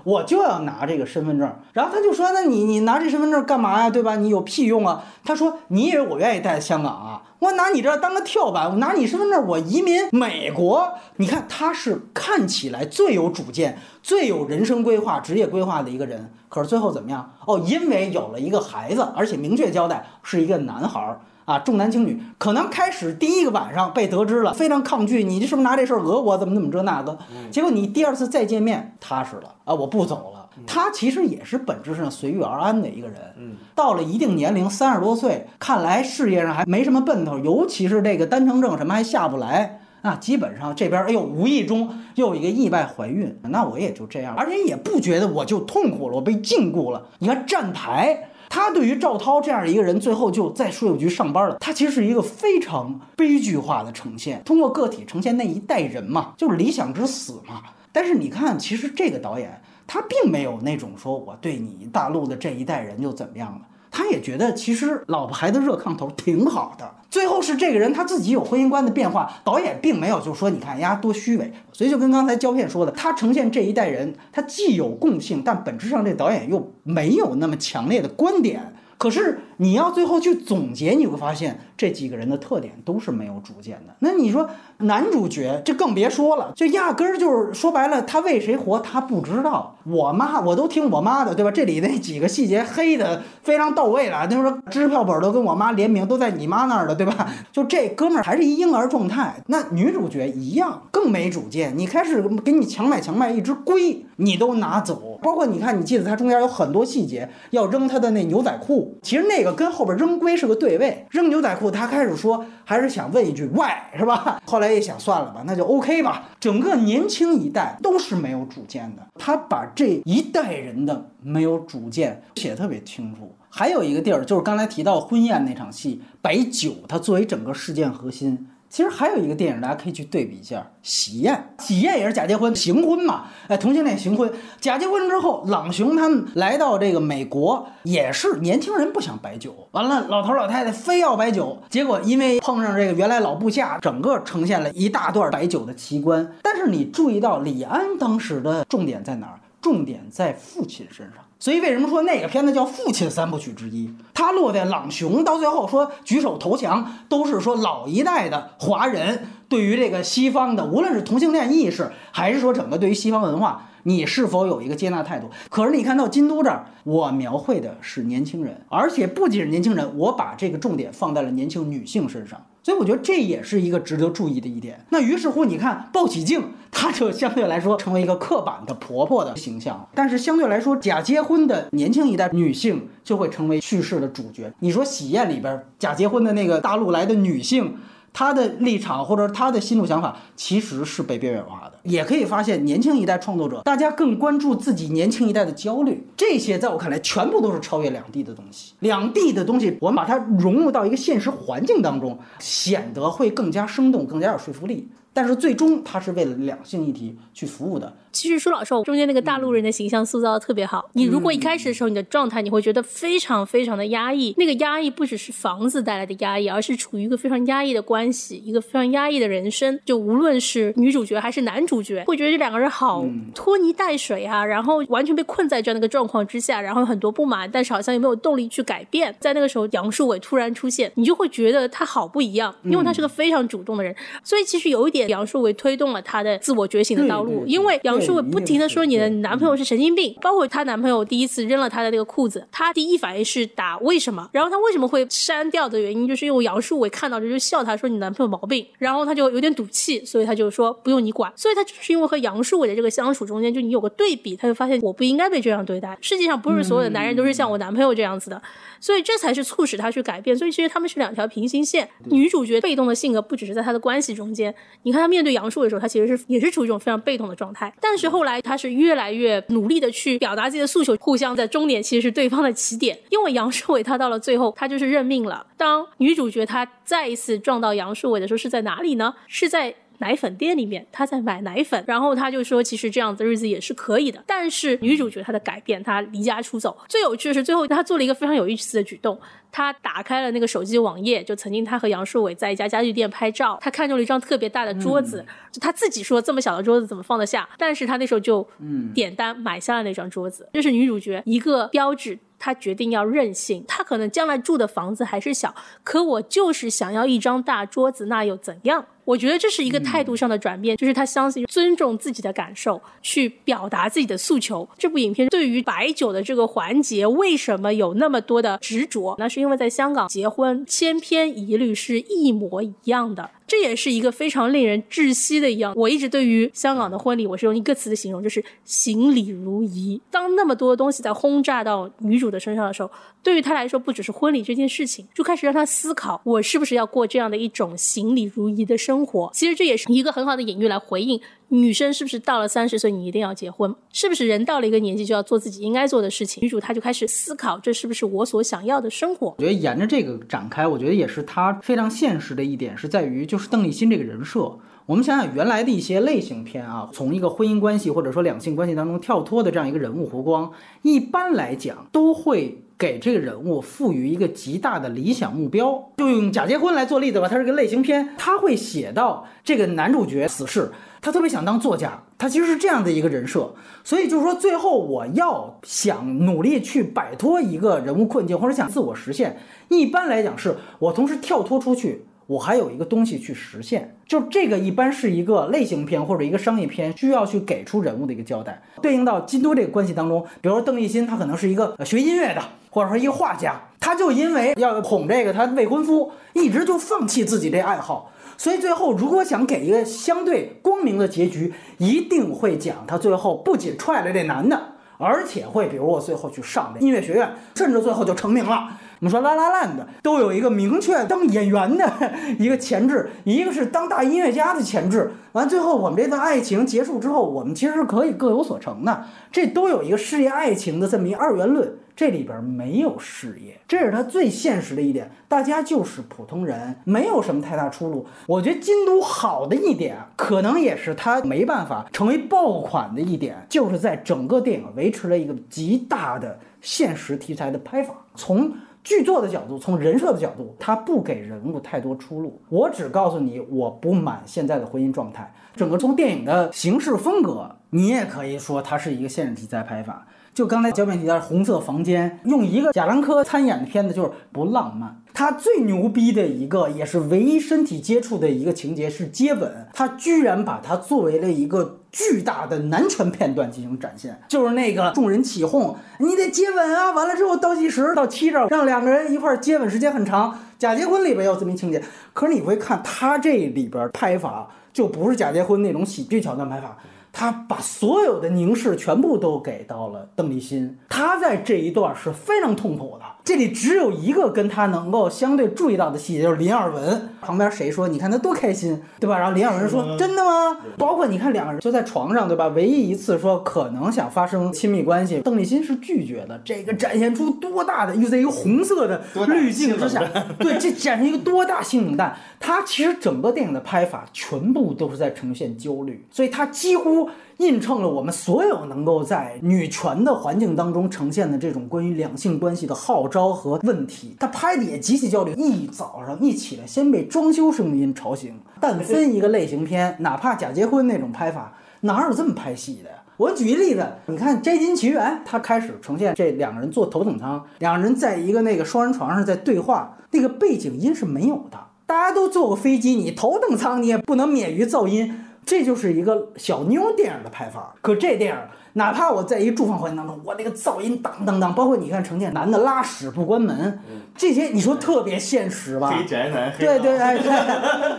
我就要拿这个身份证，然后他就说：“那你你拿这身份证干嘛呀？对吧？你有屁用啊？”他说：“你以为我愿意待在香港啊？我拿你这当个跳板，我拿你身份证，我移民美国。你看他是看起来最有主见、最有人生规划、职业规划的一个人，可是最后怎么样？哦，因为有了一个孩子，而且明确交代是一个男孩儿。”啊，重男轻女，可能开始第一个晚上被得知了，非常抗拒，你这是不是拿这事儿讹我？怎么怎么这那个？结果你第二次再见面，踏实了啊，我不走了。他其实也是本质上随遇而安的一个人。嗯，到了一定年龄，三十多岁，看来事业上还没什么奔头，尤其是这个单程证什么还下不来。那基本上这边，哎呦，无意中又有一个意外怀孕，那我也就这样，而且也不觉得我就痛苦了，我被禁锢了。你看站台。他对于赵涛这样一个人，最后就在税务局上班了。他其实是一个非常悲剧化的呈现，通过个体呈现那一代人嘛，就是理想之死嘛。但是你看，其实这个导演他并没有那种说我对你大陆的这一代人就怎么样了。他也觉得其实老婆孩子热炕头挺好的。最后是这个人他自己有婚姻观的变化，导演并没有就说你看呀多虚伪。所以就跟刚才胶片说的，他呈现这一代人，他既有共性，但本质上这导演又没有那么强烈的观点。可是你要最后去总结，你会发现这几个人的特点都是没有主见的。那你说男主角这更别说了，就压根儿就是说白了，他为谁活他不知道。我妈我都听我妈的，对吧？这里那几个细节黑的非常到位了。那说支票本都跟我妈联名，都在你妈那儿的，对吧？就这哥们儿还是一婴儿状态。那女主角一样更没主见。你开始给你强买强卖一只龟，你都拿走。包括你看，你记得他中间有很多细节要扔他的那牛仔裤。其实那个跟后边扔龟是个对位，扔牛仔裤，他开始说还是想问一句 why 是吧？后来一想算了吧，那就 OK 吧。整个年轻一代都是没有主见的，他把这一代人的没有主见写得特别清楚。还有一个地儿就是刚才提到婚宴那场戏，摆酒，它作为整个事件核心。其实还有一个电影，大家可以去对比一下《喜宴》。喜宴也是假结婚、行婚嘛？哎，同性恋行婚，假结婚之后，朗雄他们来到这个美国，也是年轻人不想摆酒，完了老头老太太非要摆酒，结果因为碰上这个原来老部下，整个呈现了一大段摆酒的奇观。但是你注意到李安当时的重点在哪儿？重点在父亲身上。所以为什么说那个片子叫父亲三部曲之一？他落在朗雄到最后说举手投降，都是说老一代的华人。对于这个西方的，无论是同性恋意识，还是说整个对于西方文化，你是否有一个接纳态度？可是你看到京都这儿，我描绘的是年轻人，而且不仅是年轻人，我把这个重点放在了年轻女性身上。所以我觉得这也是一个值得注意的一点。那于是乎，你看鲍喜静，她就相对来说成为一个刻板的婆婆的形象。但是相对来说，假结婚的年轻一代女性就会成为叙事的主角。你说《喜宴》里边假结婚的那个大陆来的女性。他的立场或者他的心路想法其实是被边缘化的，也可以发现年轻一代创作者，大家更关注自己年轻一代的焦虑，这些在我看来全部都是超越两地的东西。两地的东西，我们把它融入到一个现实环境当中，显得会更加生动，更加有说服力。但是最终，他是为了两性议题去服务的。其实舒老师中间那个大陆人的形象塑造的特别好。你如果一开始的时候你的状态，你会觉得非常非常的压抑。那个压抑不只是房子带来的压抑，而是处于一个非常压抑的关系，一个非常压抑的人生。就无论是女主角还是男主角，会觉得这两个人好拖泥带水啊，然后完全被困在这样的一个状况之下，然后有很多不满，但是好像又没有动力去改变。在那个时候，杨树伟突然出现，你就会觉得他好不一样，因为他是个非常主动的人。所以其实有一点。杨树伟推动了他的自我觉醒的道路，因为杨树伟不停的说你的男朋友是神经病，包括她男朋友第一次扔了她的那个裤子，她第一反应是打为什么，然后她为什么会删掉的原因，就是因为杨树伟看到这就笑她说你男朋友毛病，然后她就有点赌气，所以她就说不用你管，所以她就是因为和杨树伟的这个相处中间，就你有个对比，她就发现我不应该被这样对待，世界上不是所有的男人都是像我男朋友这样子的，所以这才是促使他去改变，所以其实他们是两条平行线，女主角被动的性格不只是在她的关系中间，你看她面对。杨树的时候，她其实是也是处于一种非常被动的状态，但是后来她是越来越努力的去表达自己的诉求，互相在终点其实是对方的起点。因为杨树伟他到了最后，他就是认命了。当女主角她再一次撞到杨树伟的时候，是在哪里呢？是在。奶粉店里面，他在买奶粉，然后他就说，其实这样子日子也是可以的。但是女主角她的改变，她离家出走。最有趣的是，最后她做了一个非常有意思的举动，她打开了那个手机网页，就曾经她和杨树伟在一家家具店拍照，她看中了一张特别大的桌子，就她自己说这么小的桌子怎么放得下？但是她那时候就点单买下了那张桌子，这是女主角一个标志。他决定要任性，他可能将来住的房子还是小，可我就是想要一张大桌子，那又怎样？我觉得这是一个态度上的转变，就是他相信尊重自己的感受，去表达自己的诉求。这部影片对于白酒的这个环节，为什么有那么多的执着？那是因为在香港结婚千篇一律是一模一样的。这也是一个非常令人窒息的一样。我一直对于香港的婚礼，我是用一个词的形容，就是行礼如仪。当那么多东西在轰炸到女主的身上的时候，对于她来说，不只是婚礼这件事情，就开始让她思考：我是不是要过这样的一种行礼如仪的生活？其实这也是一个很好的隐喻来回应。女生是不是到了三十岁你一定要结婚？是不是人到了一个年纪就要做自己应该做的事情？女主她就开始思考，这是不是我所想要的生活？我觉得沿着这个展开，我觉得也是她非常现实的一点，是在于就是邓丽欣这个人设。我们想想原来的一些类型片啊，从一个婚姻关系或者说两性关系当中跳脱的这样一个人物弧光，一般来讲都会给这个人物赋予一个极大的理想目标。就用假结婚来做例子吧，它是个类型片，他会写到这个男主角死侍。他特别想当作家，他其实是这样的一个人设，所以就是说，最后我要想努力去摆脱一个人物困境，或者想自我实现，一般来讲是我同时跳脱出去，我还有一个东西去实现，就这个一般是一个类型片或者一个商业片需要去给出人物的一个交代。对应到京都这个关系当中，比如说邓丽欣，她可能是一个学音乐的，或者说一个画家，她就因为要哄这个她未婚夫，一直就放弃自己这爱好。所以最后，如果想给一个相对光明的结局，一定会讲他最后不仅踹了这男的，而且会，比如我最后去上这音乐学院，甚至最后就成名了。我们说拉拉烂的都有一个明确当演员的一个前置，一个是当大音乐家的前置。完最后我们这段爱情结束之后，我们其实是可以各有所成的。这都有一个事业爱情的这么一二元论。这里边没有事业，这是他最现实的一点。大家就是普通人，没有什么太大出路。我觉得京都好的一点，可能也是他没办法成为爆款的一点，就是在整个电影维持了一个极大的现实题材的拍法。从剧作的角度，从人设的角度，他不给人物太多出路。我只告诉你，我不满现在的婚姻状态。整个从电影的形式风格，你也可以说它是一个现实题材拍法。就刚才焦面提到红色房间，用一个贾樟柯参演的片子就是不浪漫。他最牛逼的一个，也是唯一身体接触的一个情节是接吻，他居然把它作为了一个巨大的男权片段进行展现，就是那个众人起哄，你得接吻啊，完了之后倒计时到七着，让两个人一块儿接吻时间很长。假结婚里边有这么一情节，可是你会看他这里边拍法就不是假结婚那种喜剧桥段拍法。他把所有的凝视全部都给到了邓丽欣，他在这一段是非常痛苦的。这里只有一个跟他能够相对注意到的细节，就是林二文旁边谁说，你看他多开心，对吧？然后林二文说，真的吗？包括你看两个人就在床上，对吧？唯一一次说可能想发生亲密关系，邓丽欣是拒绝的。这个展现出多大的，又在一个红色的滤镜之下，对，这展现一个多大性冷淡。他其实整个电影的拍法全部都是在呈现焦虑，所以他几乎。印证了我们所有能够在女权的环境当中呈现的这种关于两性关系的号召和问题。他拍的也极其焦虑，一早上一起来先被装修声音吵醒。但分一个类型片，哪怕假结婚那种拍法，哪有这么拍戏的呀？我举一例子，你看《摘金奇缘》，他开始呈现这两个人坐头等舱，两个人在一个那个双人床上在对话，那个背景音是没有的。大家都坐过飞机，你头等舱你也不能免于噪音。这就是一个小妞电影的拍法，可这电影，哪怕我在一住房环境当中，我那个噪音当当当，包括你看成建男的拉屎不关门，这些你说特别现实吧？黑宅男，对对哎，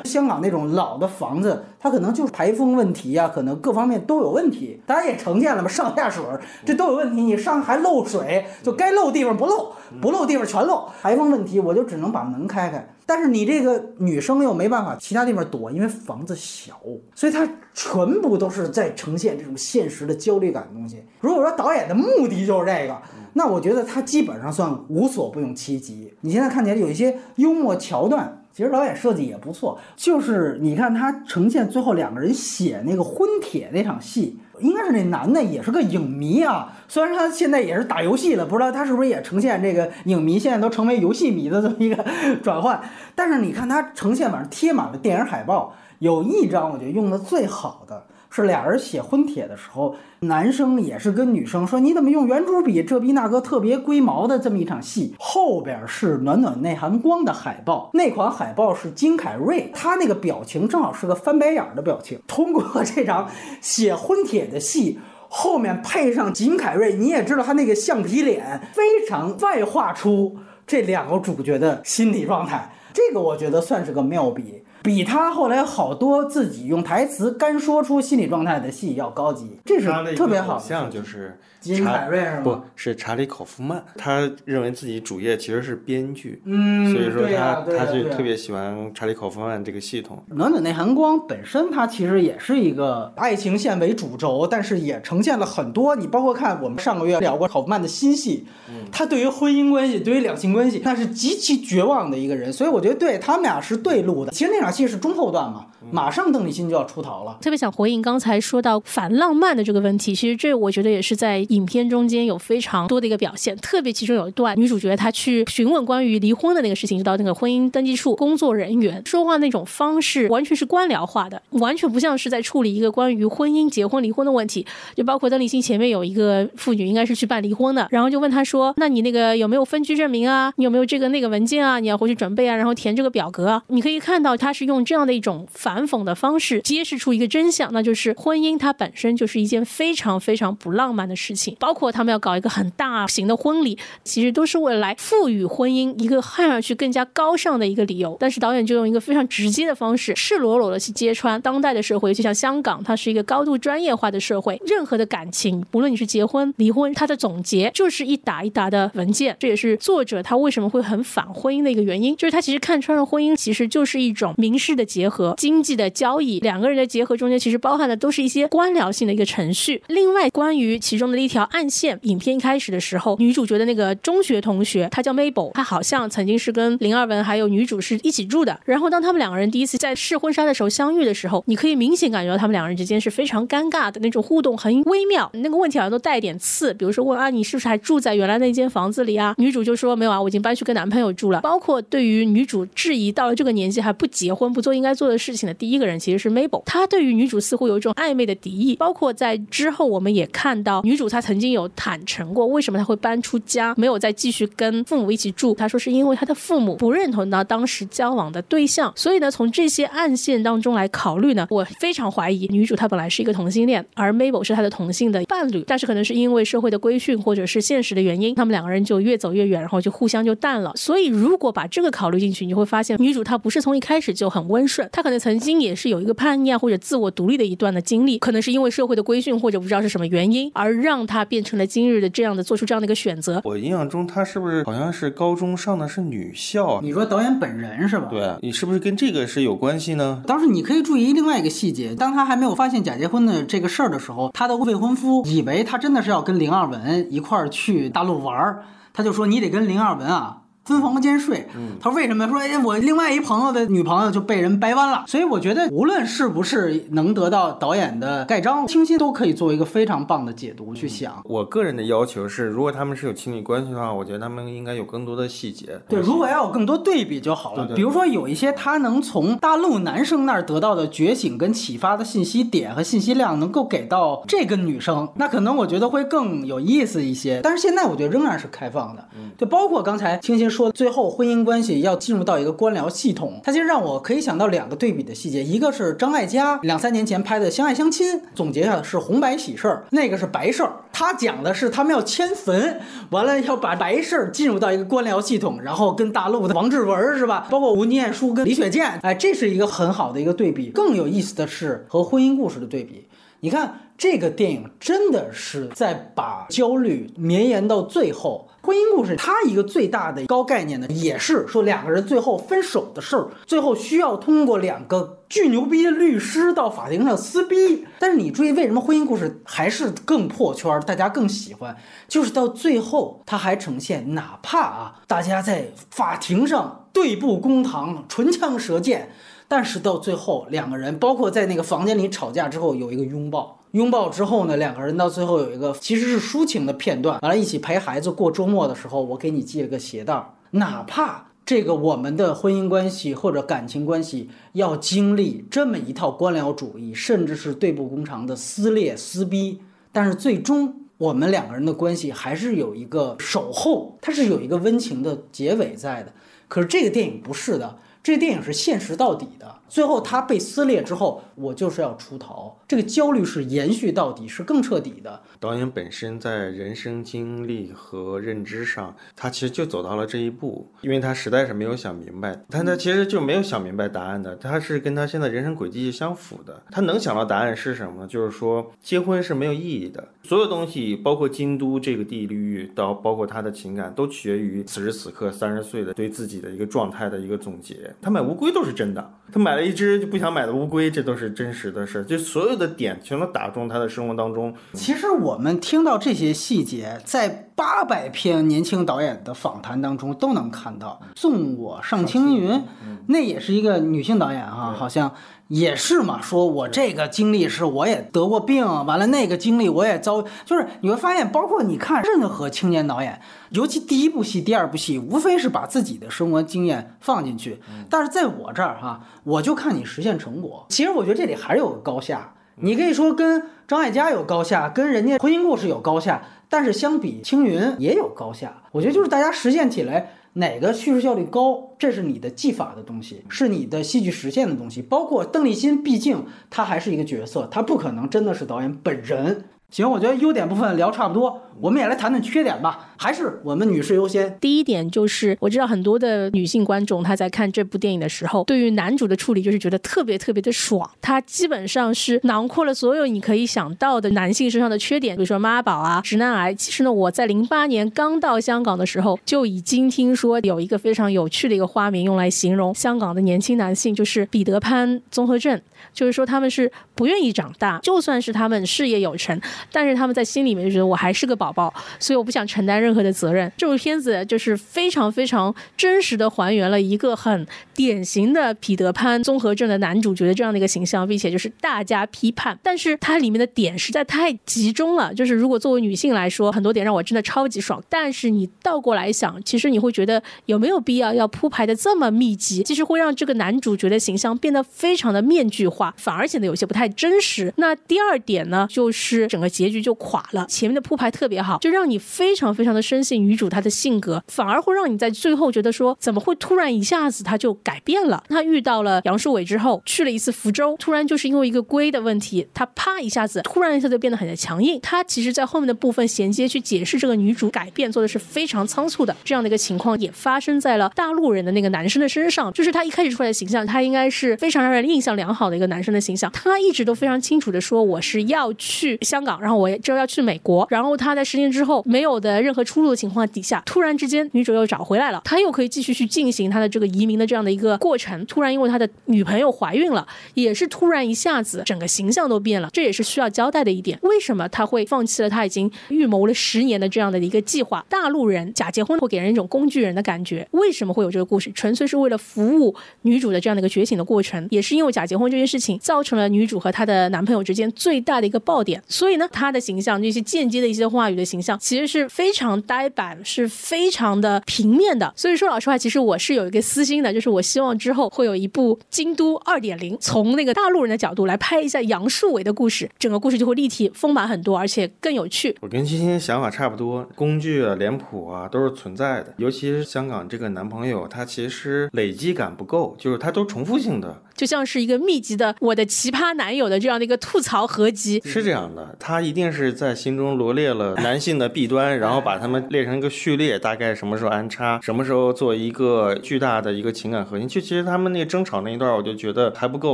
香港那种老的房子，它可能就是排风问题啊，可能各方面都有问题。当然也成建了嘛，上下水这都有问题，你上还漏水，就该漏地方不漏，不漏地方全漏，排风问题我就只能把门开开。但是你这个女生又没办法其他地方躲，因为房子小，所以她全部都是在呈现这种现实的焦虑感的东西。如果说导演的目的就是这个，那我觉得他基本上算无所不用其极。你现在看起来有一些幽默桥段，其实导演设计也不错。就是你看他呈现最后两个人写那个婚帖那场戏。应该是那男的也是个影迷啊，虽然他现在也是打游戏了，不知道他是不是也呈现这个影迷现在都成为游戏迷的这么一个转换。但是你看他呈现，反正贴满了电影海报，有一张我觉得用的最好的。是俩人写婚帖的时候，男生也是跟女生说：“你怎么用圆珠笔？这逼那个特别龟毛的这么一场戏。”后边是暖暖内含光的海报，那款海报是金凯瑞，他那个表情正好是个翻白眼的表情。通过这场写婚帖的戏，后面配上金凯瑞，你也知道他那个橡皮脸非常外化出这两个主角的心理状态。这个我觉得算是个妙笔。比他后来好多自己用台词干说出心理状态的戏要高级，这是特别好。像就是金凯瑞是吗？不是查理·考夫曼，他认为自己主业其实是编剧，嗯，所以说他他就特别喜欢查理·考夫曼这个系统。暖暖内含光本身它其实也是一个爱情线为主轴，但是也呈现了很多。你包括看我们上个月聊过考夫曼的新戏，他对于婚姻关系、对于两性关系，那是极其绝望的一个人。所以我觉得对他们俩是对路的。其实那场。戏是中后段嘛，马上邓丽欣就要出逃了。特别想回应刚才说到反浪漫的这个问题，其实这我觉得也是在影片中间有非常多的一个表现。特别其中有一段，女主角她去询问关于离婚的那个事情，就到那个婚姻登记处工作人员说话那种方式，完全是官僚化的，完全不像是在处理一个关于婚姻、结婚、离婚的问题。就包括邓丽欣前面有一个妇女，应该是去办离婚的，然后就问她说：“那你那个有没有分居证明啊？你有没有这个那个文件啊？你要回去准备啊，然后填这个表格。”你可以看到她是。用这样的一种反反讽的方式揭示出一个真相，那就是婚姻它本身就是一件非常非常不浪漫的事情。包括他们要搞一个很大型的婚礼，其实都是为了来赋予婚姻一个看上去更加高尚的一个理由。但是导演就用一个非常直接的方式，赤裸裸的去揭穿当代的社会，就像香港，它是一个高度专业化的社会，任何的感情，不论你是结婚、离婚，它的总结就是一打一打的文件。这也是作者他为什么会很反婚姻的一个原因，就是他其实看穿了婚姻其实就是一种民。事的结合，经济的交易，两个人的结合中间其实包含的都是一些官僚性的一个程序。另外，关于其中的一条暗线，影片一开始的时候，女主角的那个中学同学，她叫 Mabel，她好像曾经是跟林二文还有女主是一起住的。然后，当他们两个人第一次在试婚纱的时候相遇的时候，你可以明显感觉到他们两个人之间是非常尴尬的那种互动，很微妙。那个问题好像都带点刺，比如说问啊，你是不是还住在原来那间房子里啊？女主就说没有啊，我已经搬去跟男朋友住了。包括对于女主质疑到了这个年纪还不结婚。不做应该做的事情的第一个人其实是 Mabel，她对于女主似乎有一种暧昧的敌意，包括在之后我们也看到女主她曾经有坦诚过，为什么她会搬出家，没有再继续跟父母一起住。她说是因为她的父母不认同她当时交往的对象，所以呢，从这些暗线当中来考虑呢，我非常怀疑女主她本来是一个同性恋，而 Mabel 是她的同性的伴侣，但是可能是因为社会的规训或者是现实的原因，他们两个人就越走越远，然后就互相就淡了。所以如果把这个考虑进去，你会发现女主她不是从一开始就很温顺，她可能曾经也是有一个叛逆啊或者自我独立的一段的经历，可能是因为社会的规训或者不知道是什么原因，而让她变成了今日的这样的做出这样的一个选择。我印象中她是不是好像是高中上的是女校？你说导演本人是吧？对啊，你是不是跟这个是有关系呢？当时你可以注意另外一个细节，当他还没有发现假结婚的这个事儿的时候，他的未婚夫以为他真的是要跟林二文一块儿去大陆玩儿，他就说你得跟林二文啊。分房间睡，他说为什么？说哎，我另外一朋友的女朋友就被人掰弯了，所以我觉得无论是不是能得到导演的盖章，清新都可以做一个非常棒的解读去想。我个人的要求是，如果他们是有亲密关系的话，我觉得他们应该有更多的细节。对，如果要有更多对比就好了。比如说有一些他能从大陆男生那儿得到的觉醒跟启发的信息点和信息量，能够给到这个女生，那可能我觉得会更有意思一些。但是现在我觉得仍然是开放的，就包括刚才清新说，最后婚姻关系要进入到一个官僚系统，它其实让我可以想到两个对比的细节，一个是张艾嘉两三年前拍的《相爱相亲》，总结下来是红白喜事儿，那个是白事儿，他讲的是他们要迁坟，完了要把白事儿进入到一个官僚系统，然后跟大陆的王志文是吧，包括吴念书跟李雪健，哎，这是一个很好的一个对比。更有意思的是和婚姻故事的对比，你看这个电影真的是在把焦虑绵延到最后。婚姻故事，它一个最大的高概念呢，也是说两个人最后分手的事儿，最后需要通过两个巨牛逼的律师到法庭上撕逼。但是你注意，为什么婚姻故事还是更破圈，大家更喜欢？就是到最后，它还呈现，哪怕啊，大家在法庭上对簿公堂，唇枪舌剑，但是到最后，两个人包括在那个房间里吵架之后，有一个拥抱。拥抱之后呢，两个人到最后有一个其实是抒情的片段，完了，一起陪孩子过周末的时候，我给你系了个鞋带儿。哪怕这个我们的婚姻关系或者感情关系要经历这么一套官僚主义，甚至是对簿公堂的撕裂撕逼，但是最终我们两个人的关系还是有一个守候，它是有一个温情的结尾在的。可是这个电影不是的，这电影是现实到底的。最后他被撕裂之后，我就是要出逃，这个焦虑是延续到底，是更彻底的。导演本身在人生经历和认知上，他其实就走到了这一步，因为他实在是没有想明白，但他其实就没有想明白答案的，他是跟他现在人生轨迹是相符的。他能想到答案是什么？就是说结婚是没有意义的，所有东西，包括京都这个地域，到包括他的情感，都取决于此时此刻三十岁的对自己的一个状态的一个总结。他买乌龟都是真的，他买了一只就不想买的乌龟，这都是真实的事，就所有的点全都打中他的生活当中。其实我们听到这些细节，在八百篇年轻导演的访谈当中都能看到。送我上青云，那也是一个女性导演哈，好像也是嘛。说我这个经历是我也得过病，完了那个经历我也遭，就是你会发现，包括你看任何青年导演，尤其第一部戏、第二部戏，无非是把自己的生活经验放进去。但是在我这儿哈，我就看你实现成果。其实我觉得这里还是有个高下。你可以说跟张艾嘉有高下，跟人家婚姻故事有高下，但是相比青云也有高下。我觉得就是大家实现起来哪个叙事效率高，这是你的技法的东西，是你的戏剧实现的东西。包括邓丽欣，毕竟她还是一个角色，她不可能真的是导演本人。行，我觉得优点部分聊差不多，我们也来谈谈缺点吧。还是我们女士优先。第一点就是，我知道很多的女性观众，她在看这部电影的时候，对于男主的处理就是觉得特别特别的爽。他基本上是囊括了所有你可以想到的男性身上的缺点，比如说妈宝啊、直男癌。其实呢，我在零八年刚到香港的时候，就已经听说有一个非常有趣的一个花名用来形容香港的年轻男性，就是彼得潘综合症。就是说他们是不愿意长大，就算是他们事业有成，但是他们在心里面就觉得我还是个宝宝，所以我不想承担任何的责任。这部片子就是非常非常真实的还原了一个很典型的彼得潘综合症的男主角的这样的一个形象，并且就是大家批判，但是它里面的点实在太集中了。就是如果作为女性来说，很多点让我真的超级爽。但是你倒过来想，其实你会觉得有没有必要要铺排的这么密集？其实会让这个男主角的形象变得非常的面具化，反而显得有些不太真实。那第二点呢，就是整个结局就垮了。前面的铺排特别好，就让你非常非常的深信女主她的性格，反而会让你在最后觉得说，怎么会突然一下子她就改变了？她遇到了杨树伟之后，去了一次福州，突然就是因为一个龟的问题，她啪一下子突然一下就变得很强硬。她其实在后面的部分衔接去解释这个女主改变做的是非常仓促的，这样的一个情况也发生在了大陆人的那个男生的身上。就是他一开始出来的形象，他应该是非常让人印象良好的一个男生的形象。他一直都非常清楚的说，我是要去香港，然后我之后要去美国。然后他在十年之后没有的任何出路的情况底下，突然之间女主又找回来了，他又可以继续去进行他的这个移民的这样的一个过程。突然因为他的女朋友怀孕了，也是突然一下子整个形象都变了，这也是需要交代的一点。为什么他会放弃了他已经预谋了十年的这样的一个计划？大陆人假结婚会给人一种工具人的感觉。为什么会有这个故事？纯粹是为了服务女主的这样的一个觉醒的过程，也是因为假结婚这件事情造成了女主和她的男朋友之间最大的一个爆点。所以呢，他的形象这些间接的一些话语的形象，其实是非常呆板，是非常的平面的。所以说老实话，其实我是有一个私心的，就是我希望之后会有一部《京都二点零》，从那个大陆人的角度来拍一下杨树伟的故事，整个故事就会立体丰满很多，而且更有趣。我跟欣欣想法差不多，工具啊、脸谱啊都是存在的，尤其是香港这个男朋友，他其实累积感不够，就是他都重复性的。就像是一个密集的我的奇葩男友的这样的一个吐槽合集，是这样的，他一定是在心中罗列了男性的弊端，然后把他们列成一个序列，大概什么时候安插，什么时候做一个巨大的一个情感核心。就其实他们那个争吵那一段，我就觉得还不够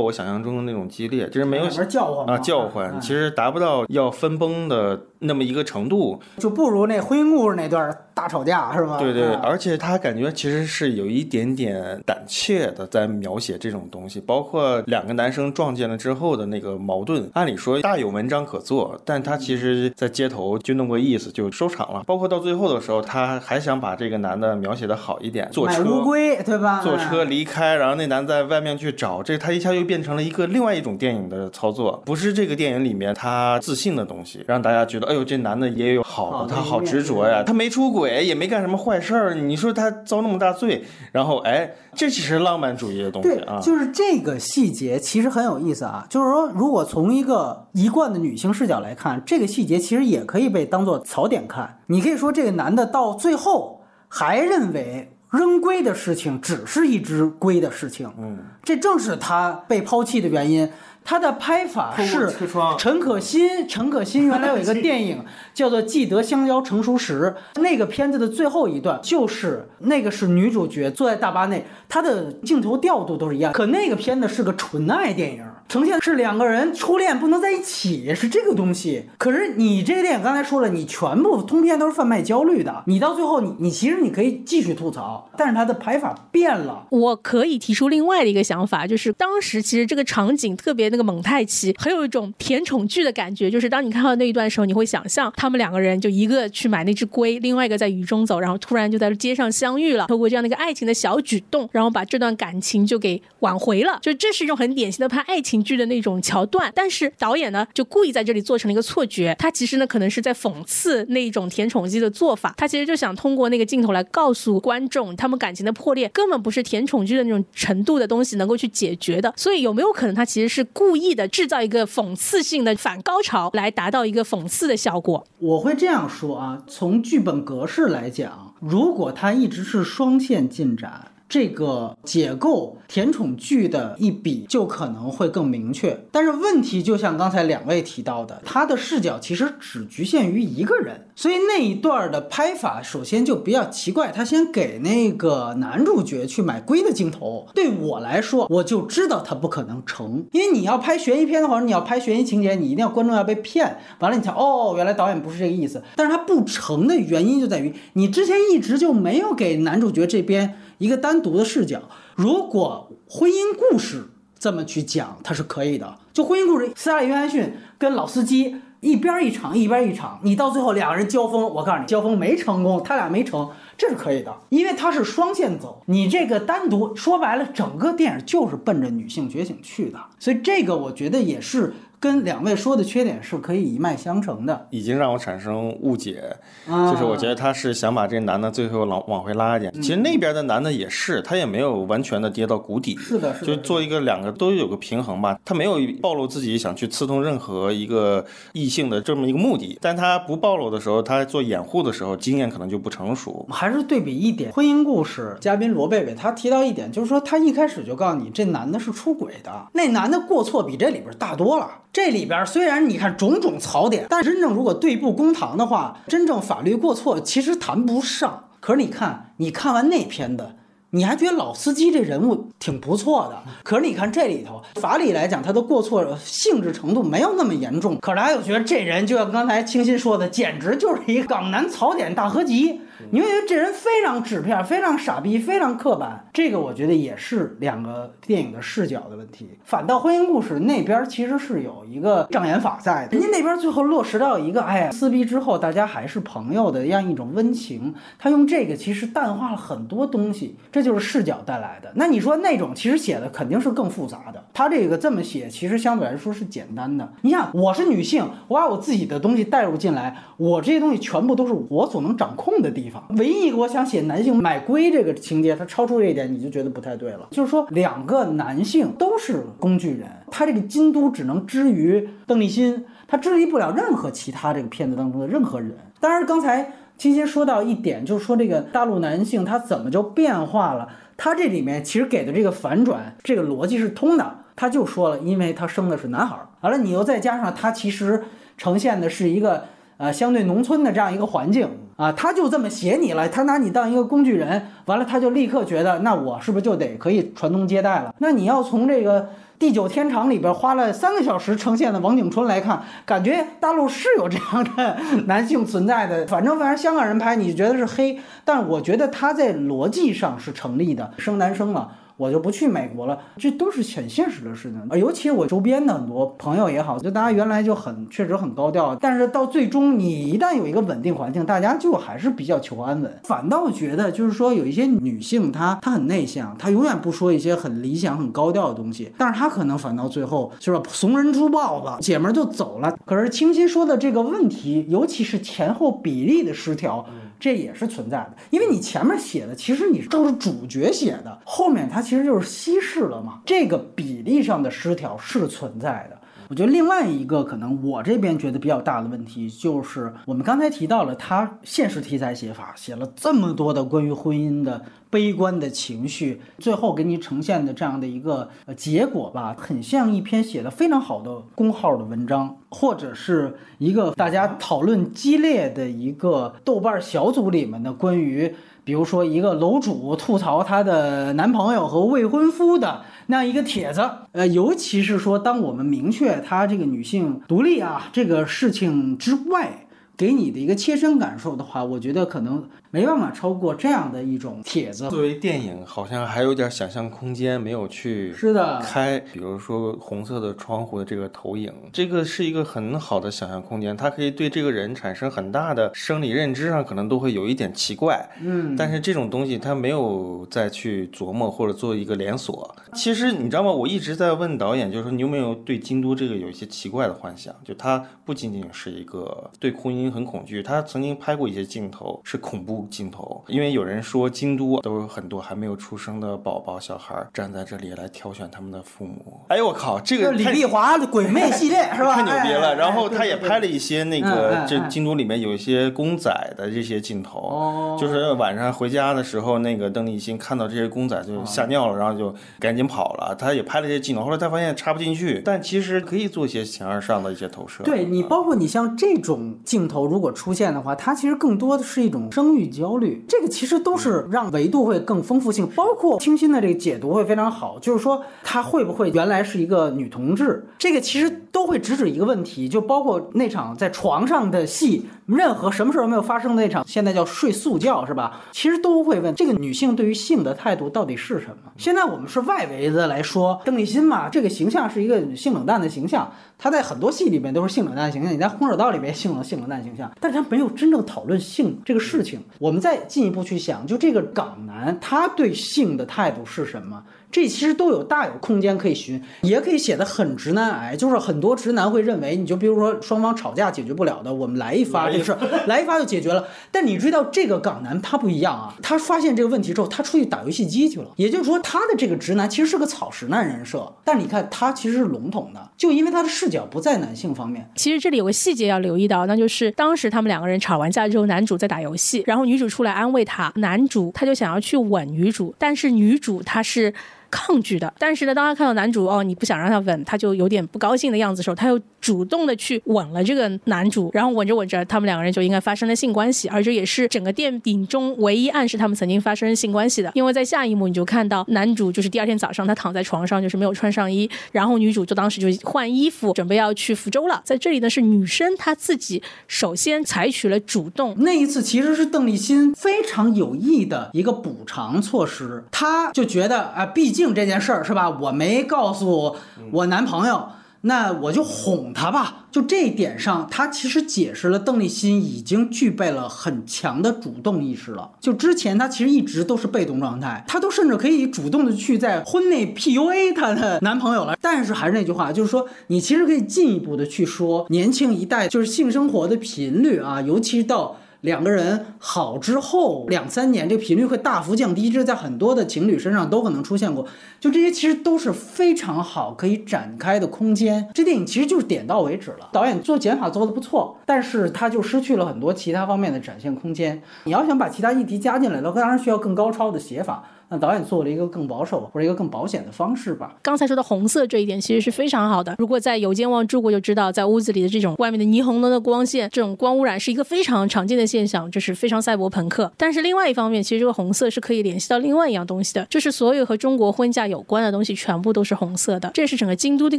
我想象中的那种激烈，就是没有叫唤啊叫唤，其实达不到要分崩的那么一个程度，就不如那婚姻故事那段大吵架是吗？对对，而且他感觉其实是有一点点胆怯的在描写这种东西。包括两个男生撞见了之后的那个矛盾，按理说大有文章可做，但他其实在街头就弄个意思就收场了。包括到最后的时候，他还想把这个男的描写的好一点，坐车乌龟对吧？坐车离开，然后那男在外面去找，这他一下又变成了一个另外一种电影的操作，不是这个电影里面他自信的东西，让大家觉得哎呦这男的也有好的，他好执着呀，他没出轨也没干什么坏事儿，你说他遭那么大罪，然后哎，这其实浪漫主义的东西啊，就是这个细节。其实很有意思啊，就是说，如果从一个一贯的女性视角来看，这个细节其实也可以被当做槽点看。你可以说，这个男的到最后还认为扔龟的事情只是一只龟的事情，嗯，这正是他被抛弃的原因。他的拍法是陈可辛，陈可辛原来有一个 电影叫做《记得香蕉成熟时》，那个片子的最后一段就是那个是女主角坐在大巴内，她的镜头调度都是一样。可那个片子是个纯爱电影，呈现是两个人初恋不能在一起，是这个东西。可是你这个电影刚才说了，你全部通篇都是贩卖焦虑的，你到最后你你其实你可以继续吐槽，但是他的拍法变了。我可以提出另外的一个想法，就是当时其实这个场景特别。那个蒙太奇很有一种甜宠剧的感觉，就是当你看到那一段时候，你会想象他们两个人就一个去买那只龟，另外一个在雨中走，然后突然就在街上相遇了，透过这样的一个爱情的小举动，然后把这段感情就给挽回了。就这是一种很典型的拍爱情剧的那种桥段，但是导演呢就故意在这里做成了一个错觉，他其实呢可能是在讽刺那一种甜宠剧的做法，他其实就想通过那个镜头来告诉观众，他们感情的破裂根本不是甜宠剧的那种程度的东西能够去解决的。所以有没有可能他其实是？故意的制造一个讽刺性的反高潮，来达到一个讽刺的效果。我会这样说啊，从剧本格式来讲，如果它一直是双线进展。这个解构甜宠剧的一笔就可能会更明确，但是问题就像刚才两位提到的，他的视角其实只局限于一个人，所以那一段的拍法首先就比较奇怪。他先给那个男主角去买龟的镜头，对我来说，我就知道他不可能成，因为你要拍悬疑片的话，你要拍悬疑情节，你一定要观众要被骗，完了你才哦，原来导演不是这个意思。但是他不成的原因就在于你之前一直就没有给男主角这边。一个单独的视角，如果婚姻故事这么去讲，它是可以的。就婚姻故事，斯嘉丽·约翰逊跟老司机一边一场一边一场，你到最后两个人交锋，我告诉你，交锋没成功，他俩没成，这是可以的，因为他是双线走。你这个单独说白了，整个电影就是奔着女性觉醒去的，所以这个我觉得也是。跟两位说的缺点是可以一脉相承的，已经让我产生误解，啊就是我觉得他是想把这男的最后往往回拉一点。其实那边的男的也是，他也没有完全的跌到谷底，是的，是的，就做一个两个都有个平衡吧。他没有暴露自己想去刺痛任何一个异性的这么一个目的，但他不暴露的时候，他做掩护的时候，经验可能就不成熟。还是对比一点，婚姻故事嘉宾罗贝贝他提到一点，就是说他一开始就告诉你这男的是出轨的，那男的过错比这里边大多了。这里边虽然你看种种槽点，但真正如果对簿公堂的话，真正法律过错其实谈不上。可是你看，你看完那篇的。你还觉得老司机这人物挺不错的，可是你看这里头，法理来讲，他的过错性质程度没有那么严重。可是大家又觉得这人就像刚才清新说的，简直就是一个港男槽点大合集。你会觉得这人非常纸片，非常傻逼，非常刻板。这个我觉得也是两个电影的视角的问题。反倒婚姻故事那边其实是有一个障眼法在的，人家那边最后落实到一个，哎呀，撕逼之后大家还是朋友的样一种温情。他用这个其实淡化了很多东西，这就是视角带来的。那你说那种其实写的肯定是更复杂的，他这个这么写其实相对来说是简单的。你想，我是女性，我把我自己的东西带入进来，我这些东西全部都是我所能掌控的地方。唯一一个我想写男性买龟这个情节，它超出这一点，你就觉得不太对了。就是说，两个男性都是工具人，他这个京都只能支于邓丽欣，他支离不了任何其他这个片子当中的任何人。当然，刚才金星说到一点，就是说这个大陆男性他怎么就变化了？他这里面其实给的这个反转，这个逻辑是通的。他就说了，因为他生的是男孩儿，完了你又再加上他其实呈现的是一个。呃，相对农村的这样一个环境啊，他就这么写你了，他拿你当一个工具人，完了他就立刻觉得，那我是不是就得可以传宗接代了？那你要从这个地久天长里边花了三个小时呈现的王景春来看，感觉大陆是有这样的 男性存在的。反正反正香港人拍你觉得是黑，但我觉得他在逻辑上是成立的，生男生了。我就不去美国了，这都是很现实的事情。呃，尤其我周边的很多朋友也好，就大家原来就很确实很高调，但是到最终你一旦有一个稳定环境，大家就还是比较求安稳。反倒觉得就是说有一些女性她她很内向，她永远不说一些很理想很高调的东西，但是她可能反倒最后就是怂人出豹子，姐们儿就走了。可是清新说的这个问题，尤其是前后比例的失调。这也是存在的，因为你前面写的其实你都是主角写的，后面它其实就是稀释了嘛，这个比例上的失调是存在的。我觉得另外一个可能我这边觉得比较大的问题，就是我们刚才提到了他现实题材写法，写了这么多的关于婚姻的悲观的情绪，最后给你呈现的这样的一个呃结果吧，很像一篇写的非常好的公号的文章，或者是一个大家讨论激烈的一个豆瓣小组里面的关于。比如说，一个楼主吐槽她的男朋友和未婚夫的那样一个帖子，呃，尤其是说，当我们明确她这个女性独立啊这个事情之外，给你的一个切身感受的话，我觉得可能。没办法超过这样的一种帖子。作为电影，好像还有点想象空间没有去是的开。比如说红色的窗户的这个投影，这个是一个很好的想象空间，它可以对这个人产生很大的生理认知上可能都会有一点奇怪。嗯，但是这种东西他没有再去琢磨或者做一个连锁。其实你知道吗？我一直在问导演，就是说你有没有对京都这个有一些奇怪的幻想？就它不仅仅是一个对婚姻很恐惧，他曾经拍过一些镜头是恐怖。镜头，因为有人说京都都有很多还没有出生的宝宝小孩站在这里来挑选他们的父母。哎呦我靠，这个李丽华的鬼魅系列是吧？太牛逼了！然后他也拍了一一些那个，这京都里面有一些公仔的这些镜头，就是晚上回家的时候，那个邓丽欣看到这些公仔就吓尿了，然后就赶紧跑了。他也拍了这些镜头，后来他发现插不进去，但其实可以做一些形而上的一些投射。对你，包括你像这种镜头如果出现的话，它其实更多的是一种生育焦虑，这个其实都是让维度会更丰富性，包括清新的这个解读会非常好，就是说她会不会原来是一个女同志，这个其实都会直指一个问题，就包括那场在床上的戏，任何什么事都没有发生的那场，现在叫睡素觉是吧？其实都会问这个女性对于性的态度到底是什么？现在我们是外围的来说，邓丽欣嘛，这个形象是一个性冷淡的形象，她在很多戏里面都是性冷淡的形象，你在《空手道》里面性冷性冷淡形象，但是她没有真正讨论性这个事情。我们再进一步去想，就这个港男他对性的态度是什么？这其实都有大有空间可以寻，也可以写的很直男癌，就是很多直男会认为，你就比如说双方吵架解决不了的，我们来一发这个事儿，来一发就解决了。但你知道这个港男他不一样啊，他发现这个问题之后，他出去打游戏机去了。也就是说，他的这个直男其实是个草食男人设，但你看他其实是笼统的，就因为他的视角不在男性方面。其实这里有个细节要留意到，那就是当时他们两个人吵完架之后，男主在打游戏，然后女主出来安慰他，男主他就想要去吻女主，但是女主她是。抗拒的，但是呢，当他看到男主哦，你不想让他吻，他就有点不高兴的样子的时候，他又主动的去吻了这个男主，然后吻着吻着，他们两个人就应该发生了性关系，而这也是整个电影中唯一暗示他们曾经发生性关系的，因为在下一幕你就看到男主就是第二天早上他躺在床上就是没有穿上衣，然后女主就当时就换衣服准备要去福州了，在这里呢是女生她自己首先采取了主动，那一次其实是邓丽欣非常有意的一个补偿措施，她就觉得啊，毕竟。这件事儿是吧？我没告诉我男朋友，那我就哄他吧。就这一点上，他其实解释了邓丽欣已经具备了很强的主动意识了。就之前她其实一直都是被动状态，她都甚至可以主动的去在婚内 PUA 她的男朋友了。但是还是那句话，就是说你其实可以进一步的去说，年轻一代就是性生活的频率啊，尤其到。两个人好之后两三年，这个频率会大幅降低，这在很多的情侣身上都可能出现过。就这些其实都是非常好可以展开的空间。这电影其实就是点到为止了。导演做减法做的不错，但是他就失去了很多其他方面的展现空间。你要想把其他议题加进来的话，当然需要更高超的写法。那导演做了一个更保守或者一个更保险的方式吧。刚才说的红色这一点其实是非常好的。如果在有间望住过就知道，在屋子里的这种外面的霓虹灯的光线，这种光污染是一个非常常见的现象，这是非常赛博朋克。但是另外一方面，其实这个红色是可以联系到另外一样东西的，就是所有和中国婚嫁有关的东西全部都是红色的，这是整个京都的一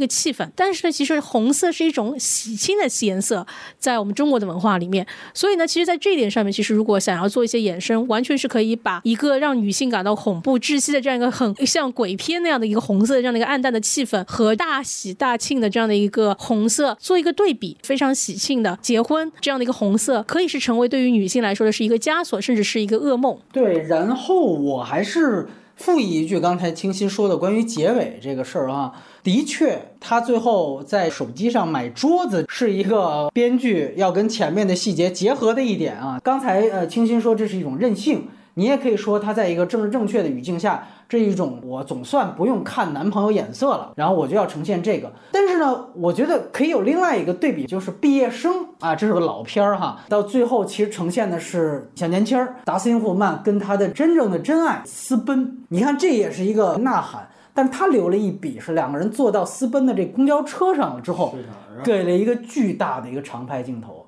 个气氛。但是呢，其实红色是一种喜庆的颜色，在我们中国的文化里面。所以呢，其实，在这一点上面，其实如果想要做一些衍生，完全是可以把一个让女性感到恐怖窒息的这样一个。很像鬼片那样的一个红色，这样的一个暗淡的气氛，和大喜大庆的这样的一个红色做一个对比，非常喜庆的结婚这样的一个红色，可以是成为对于女性来说的是一个枷锁，甚至是一个噩梦。对，然后我还是附议一句刚才清新说的关于结尾这个事儿啊，的确，他最后在手机上买桌子是一个编剧要跟前面的细节结合的一点啊。刚才呃，清新说这是一种任性。你也可以说，他在一个政治正确的语境下，这一种我总算不用看男朋友眼色了，然后我就要呈现这个。但是呢，我觉得可以有另外一个对比，就是毕业生啊，这是个老片儿哈，到最后其实呈现的是小年轻儿达斯汀霍曼跟他的真正的真爱私奔。你看，这也是一个呐喊，但他留了一笔，是两个人坐到私奔的这公交车上了之后，给了一个巨大的一个长拍镜头。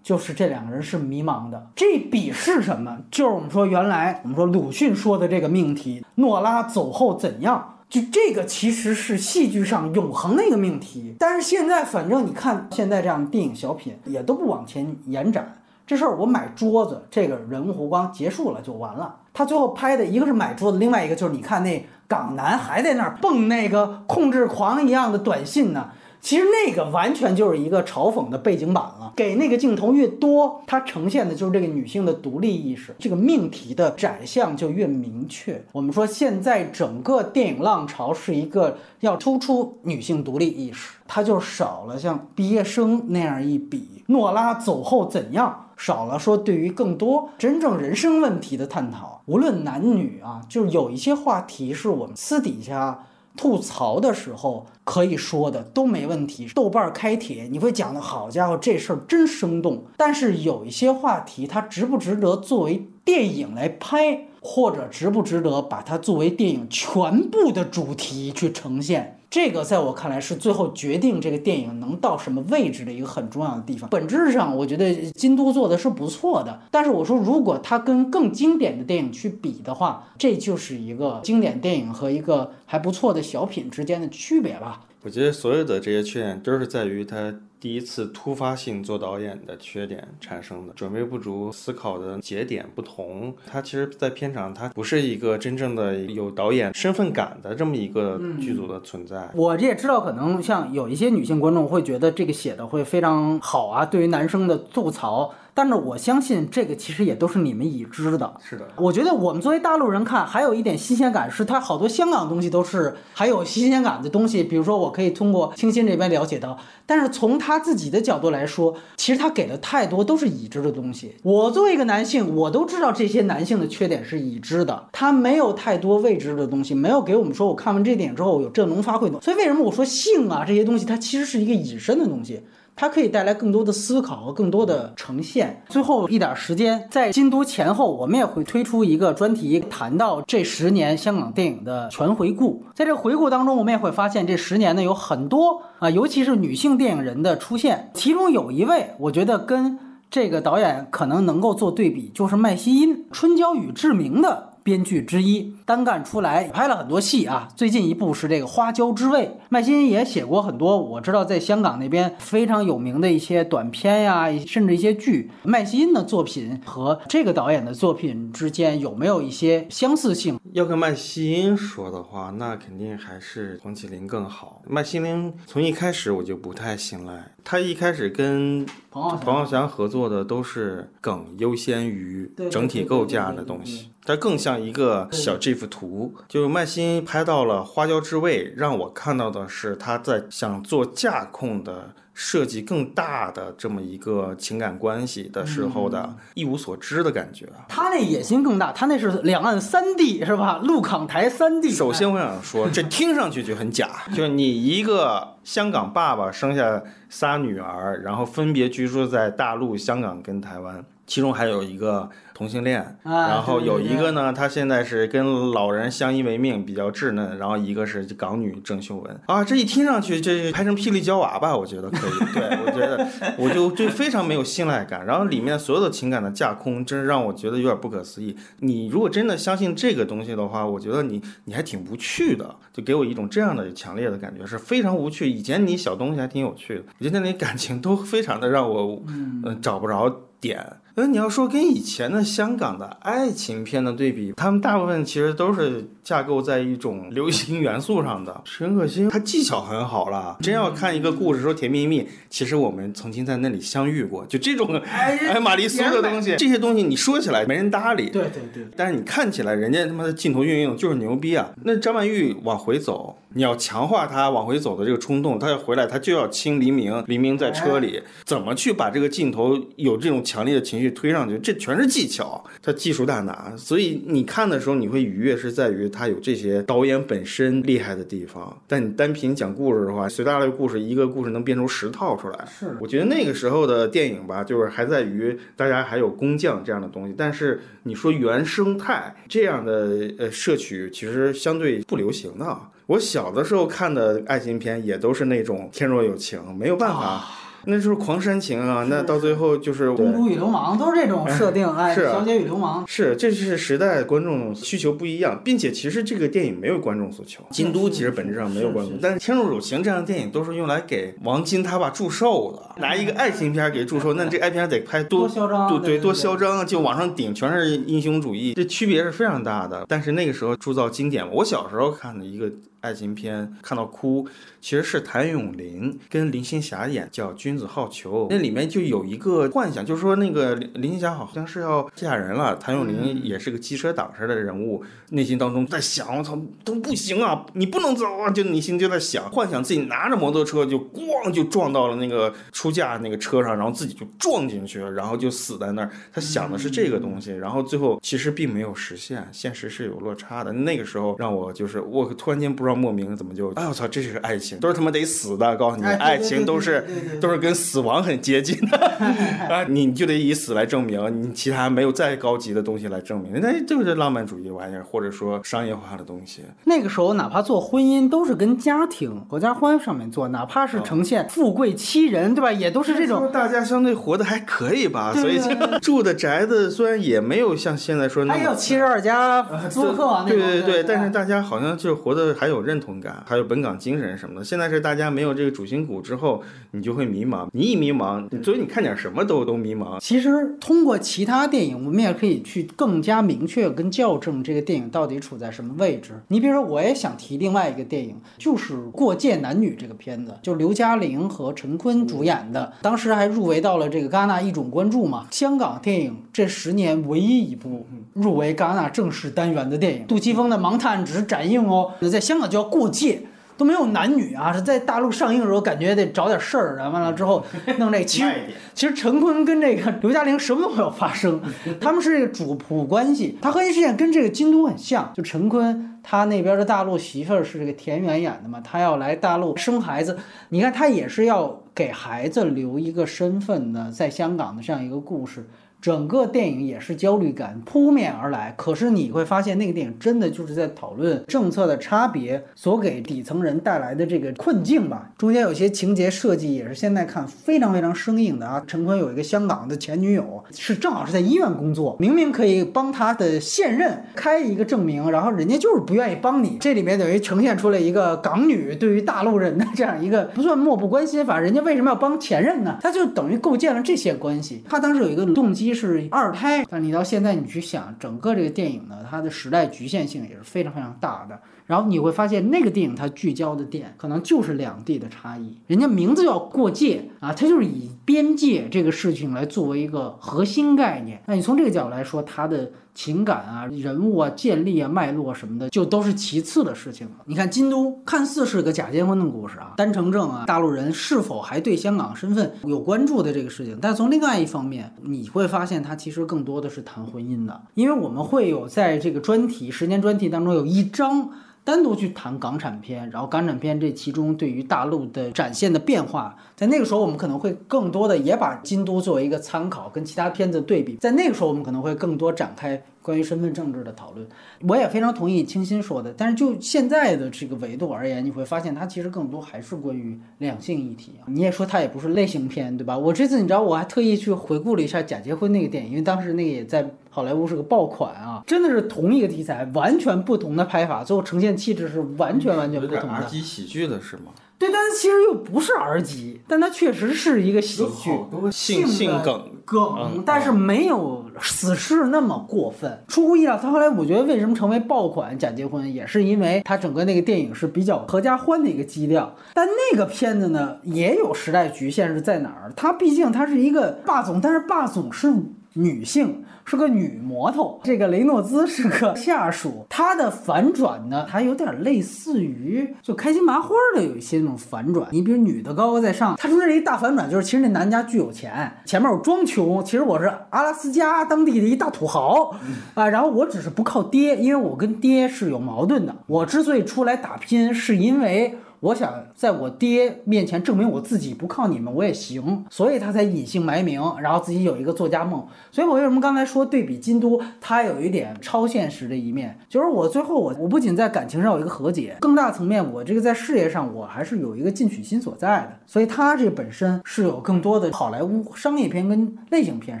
就是这两个人是迷茫的，这笔是什么？就是我们说原来我们说鲁迅说的这个命题，诺拉走后怎样？就这个其实是戏剧上永恒的一个命题。但是现在反正你看现在这样的电影小品也都不往前延展。这事儿我买桌子，这个人物弧光结束了就完了。他最后拍的一个是买桌子，另外一个就是你看那港男还在那儿蹦那个控制狂一样的短信呢。其实那个完全就是一个嘲讽的背景板了，给那个镜头越多，它呈现的就是这个女性的独立意识，这个命题的窄向就越明确。我们说现在整个电影浪潮是一个要突出女性独立意识，它就少了像毕业生那样一笔，诺拉走后怎样，少了说对于更多真正人生问题的探讨，无论男女啊，就是有一些话题是我们私底下。吐槽的时候可以说的都没问题，豆瓣开帖你会讲的好家伙，这事儿真生动。但是有一些话题，它值不值得作为电影来拍，或者值不值得把它作为电影全部的主题去呈现？这个在我看来是最后决定这个电影能到什么位置的一个很重要的地方。本质上，我觉得金都做的是不错的。但是我说，如果它跟更经典的电影去比的话，这就是一个经典电影和一个还不错的小品之间的区别吧。我觉得所有的这些缺点都是在于它第一次突发性做导演的缺点产生的，准备不足，思考的节点不同。他其实，在片场他不是一个真正的有导演身份感的这么一个剧组的存在。我这也知道，可能像有一些女性观众会觉得这个写的会非常好啊，对于男生的吐槽。但是我相信这个其实也都是你们已知的。是的，我觉得我们作为大陆人看，还有一点新鲜感是，它好多香港东西都是还有新鲜感的东西。比如说，我可以通过清新这边了解到，但是从他他自己的角度来说，其实他给的太多都是已知的东西。我作为一个男性，我都知道这些男性的缺点是已知的，他没有太多未知的东西，没有给我们说我看完这点之后有振聋发聩的。所以为什么我说性啊这些东西，它其实是一个隐身的东西。它可以带来更多的思考和更多的呈现。最后一点时间，在京都前后，我们也会推出一个专题，谈到这十年香港电影的全回顾。在这回顾当中，我们也会发现这十年呢有很多啊，尤其是女性电影人的出现。其中有一位，我觉得跟这个导演可能能够做对比，就是麦希因，《春娇与志明》的。编剧之一，单干出来拍了很多戏啊。最近一部是这个《花椒之味》，麦欣也写过很多，我知道在香港那边非常有名的一些短片呀，甚至一些剧。麦欣的作品和这个导演的作品之间有没有一些相似性？要跟麦欣说的话，那肯定还是黄绮玲更好。麦欣玲从一开始我就不太信赖，她一开始跟彭浩翔。合作的都是梗优先于整体构架的东西。它更像一个小这幅图，就是麦新拍到了花椒之味，让我看到的是他在想做架控的设计更大的这么一个情感关系的时候的一无所知的感觉。他那野心更大，他那是两岸三地是吧？陆港台三地。首先我想说，这听上去就很假，就是你一个香港爸爸生下仨女儿，然后分别居住在大陆、香港跟台湾，其中还有一个。同性恋，然后有一个呢，他现在是跟老人相依为命，比较稚嫩。然后一个是港女郑秀文啊，这一听上去，这拍成霹雳娇娃吧，我觉得可以。对我觉得，我就就非常没有信赖感。然后里面所有的情感的架空，真是让我觉得有点不可思议。你如果真的相信这个东西的话，我觉得你你还挺无趣的，就给我一种这样的强烈的感觉，是非常无趣。以前你小东西还挺有趣的，我觉得那感情都非常的让我嗯找不着点。那你要说跟以前的香港的爱情片的对比，他们大部分其实都是架构在一种流行元素上的。陈可辛他技巧很好了，真要看一个故事说甜蜜蜜，其实我们曾经在那里相遇过，就这种哎玛丽苏的东西，这些东西你说起来没人搭理，对对对，但是你看起来人家他妈的镜头运用就是牛逼啊。那张曼玉往回走，你要强化她往回走的这个冲动，她要回来，她就要亲黎明，黎明在车里，怎么去把这个镜头有这种强烈的情绪？推上去，这全是技巧，它技术大拿，所以你看的时候你会愉悦，是在于它有这些导演本身厉害的地方。但你单凭讲故事的话，随大流故事一个故事能编出十套出来。是，我觉得那个时候的电影吧，就是还在于大家还有工匠这样的东西。但是你说原生态这样的呃摄取，其实相对不流行的。我小的时候看的爱情片也都是那种天若有情，没有办法。那就是狂煽情啊！那到最后就是《公主与流氓》都是这种设定，哎，小姐与流氓是，这是时代观众需求不一样，并且其实这个电影没有观众诉求，京都其实本质上没有观众，但是《天若有情》这样的电影都是用来给王晶他爸祝寿的，拿一个爱情片给祝寿，那这爱情片得拍多嚣张，对多嚣张，就往上顶，全是英雄主义，这区别是非常大的。但是那个时候铸造经典，我小时候看的一个。爱情片看到哭，其实是谭咏麟跟林青霞演叫《君子好逑》，那里面就有一个幻想，就是说那个林青霞好像是要嫁人了，谭咏麟也是个机车党似的人物，内心当中在想，我操都不行啊，你不能走啊，就内心就在想，幻想自己拿着摩托车就咣就撞到了那个出嫁那个车上，然后自己就撞进去了，然后就死在那儿。他想的是这个东西，然后最后其实并没有实现，现实是有落差的。那个时候让我就是我突然间不知道。莫名怎么就哎我操，这就是爱情，都是他妈得死的。告诉你，爱情都是都是跟死亡很接近的 啊！你就得以死来证明，你其他没有再高级的东西来证明。那就是浪漫主义玩意儿，或者说商业化的东西。那个时候，哪怕做婚姻，都是跟家庭、合家欢上面做，哪怕是呈现富贵妻人，对吧？也都是这种。大家相对活得还可以吧？所以住的宅子虽然也没有像现在说那还有七十二家租客，对对对，但是大家好像就活得还有。有认同感，还有本港精神什么的。现在是大家没有这个主心骨之后，你就会迷茫。你一迷茫，所以你看点什么都都迷茫。其实通过其他电影，我们也可以去更加明确跟校正这个电影到底处在什么位置。你比如说，我也想提另外一个电影，就是《过界男女》这个片子，就刘嘉玲和陈坤主演的，当时还入围到了这个戛纳一种关注嘛。香港电影这十年唯一一部入围戛纳正式单元的电影，杜琪峰的《盲探》只是展映哦，那在香港就要过界。都没有男女啊，是在大陆上映的时候感觉得找点事儿，然后完了之后 弄这。其实其实陈坤跟这个刘嘉玲什么都没有发生，他们是这个主仆关系。他核心事件跟这个京都很像，就陈坤他那边的大陆媳妇儿是这个田园演的嘛，他要来大陆生孩子，你看他也是要给孩子留一个身份的，在香港的这样一个故事。整个电影也是焦虑感扑面而来，可是你会发现那个电影真的就是在讨论政策的差别所给底层人带来的这个困境吧。中间有些情节设计也是现在看非常非常生硬的啊。陈坤有一个香港的前女友，是正好是在医院工作，明明可以帮他的现任开一个证明，然后人家就是不愿意帮你。这里面等于呈现出了一个港女对于大陆人的这样一个不算漠不关心，反正人家为什么要帮前任呢？他就等于构建了这些关系。他当时有一个动机。是二胎，但你到现在你去想，整个这个电影呢，它的时代局限性也是非常非常大的。然后你会发现，那个电影它聚焦的点可能就是两地的差异。人家名字叫过界啊，它就是以边界这个事情来作为一个核心概念。那你从这个角度来说，它的。情感啊，人物啊，建立啊，脉络什么的，就都是其次的事情了。你看京都，看似是个假结婚的故事啊，单程证啊，大陆人是否还对香港身份有关注的这个事情。但从另外一方面，你会发现它其实更多的是谈婚姻的，因为我们会有在这个专题十年专题当中有一章。单独去谈港产片，然后港产片这其中对于大陆的展现的变化，在那个时候我们可能会更多的也把京都作为一个参考，跟其他片子对比，在那个时候我们可能会更多展开关于身份政治的讨论。我也非常同意清新说的，但是就现在的这个维度而言，你会发现它其实更多还是关于两性议题。你也说它也不是类型片，对吧？我这次你知道我还特意去回顾了一下《假结婚》那个电影，因为当时那个也在。好莱坞是个爆款啊，真的是同一个题材，完全不同的拍法，最后呈现气质是完全完全不同的。R 级喜剧的是吗？对，但是其实又不是 R 级，但它确实是一个喜剧，性性梗梗，但是没有死侍那么过分。出乎意料，他后来我觉得为什么成为爆款？假结婚也是因为它整个那个电影是比较合家欢的一个基调，但那个片子呢也有时代局限是在哪儿？它毕竟它是一个霸总，但是霸总是女性。是个女魔头，这个雷诺兹是个下属。她的反转呢，还有点类似于就开心麻花的有一些那种反转。你比如女的高高在上，她中间一大反转就是，其实那男家巨有钱，前面我装穷，其实我是阿拉斯加当地的一大土豪啊。然后我只是不靠爹，因为我跟爹是有矛盾的。我之所以出来打拼，是因为。我想在我爹面前证明我自己不靠你们我也行，所以他才隐姓埋名，然后自己有一个作家梦。所以我为什么刚才说对比京都，他有一点超现实的一面，就是我最后我我不仅在感情上有一个和解，更大层面我这个在事业上我还是有一个进取心所在的。所以他这本身是有更多的好莱坞商业片跟类型片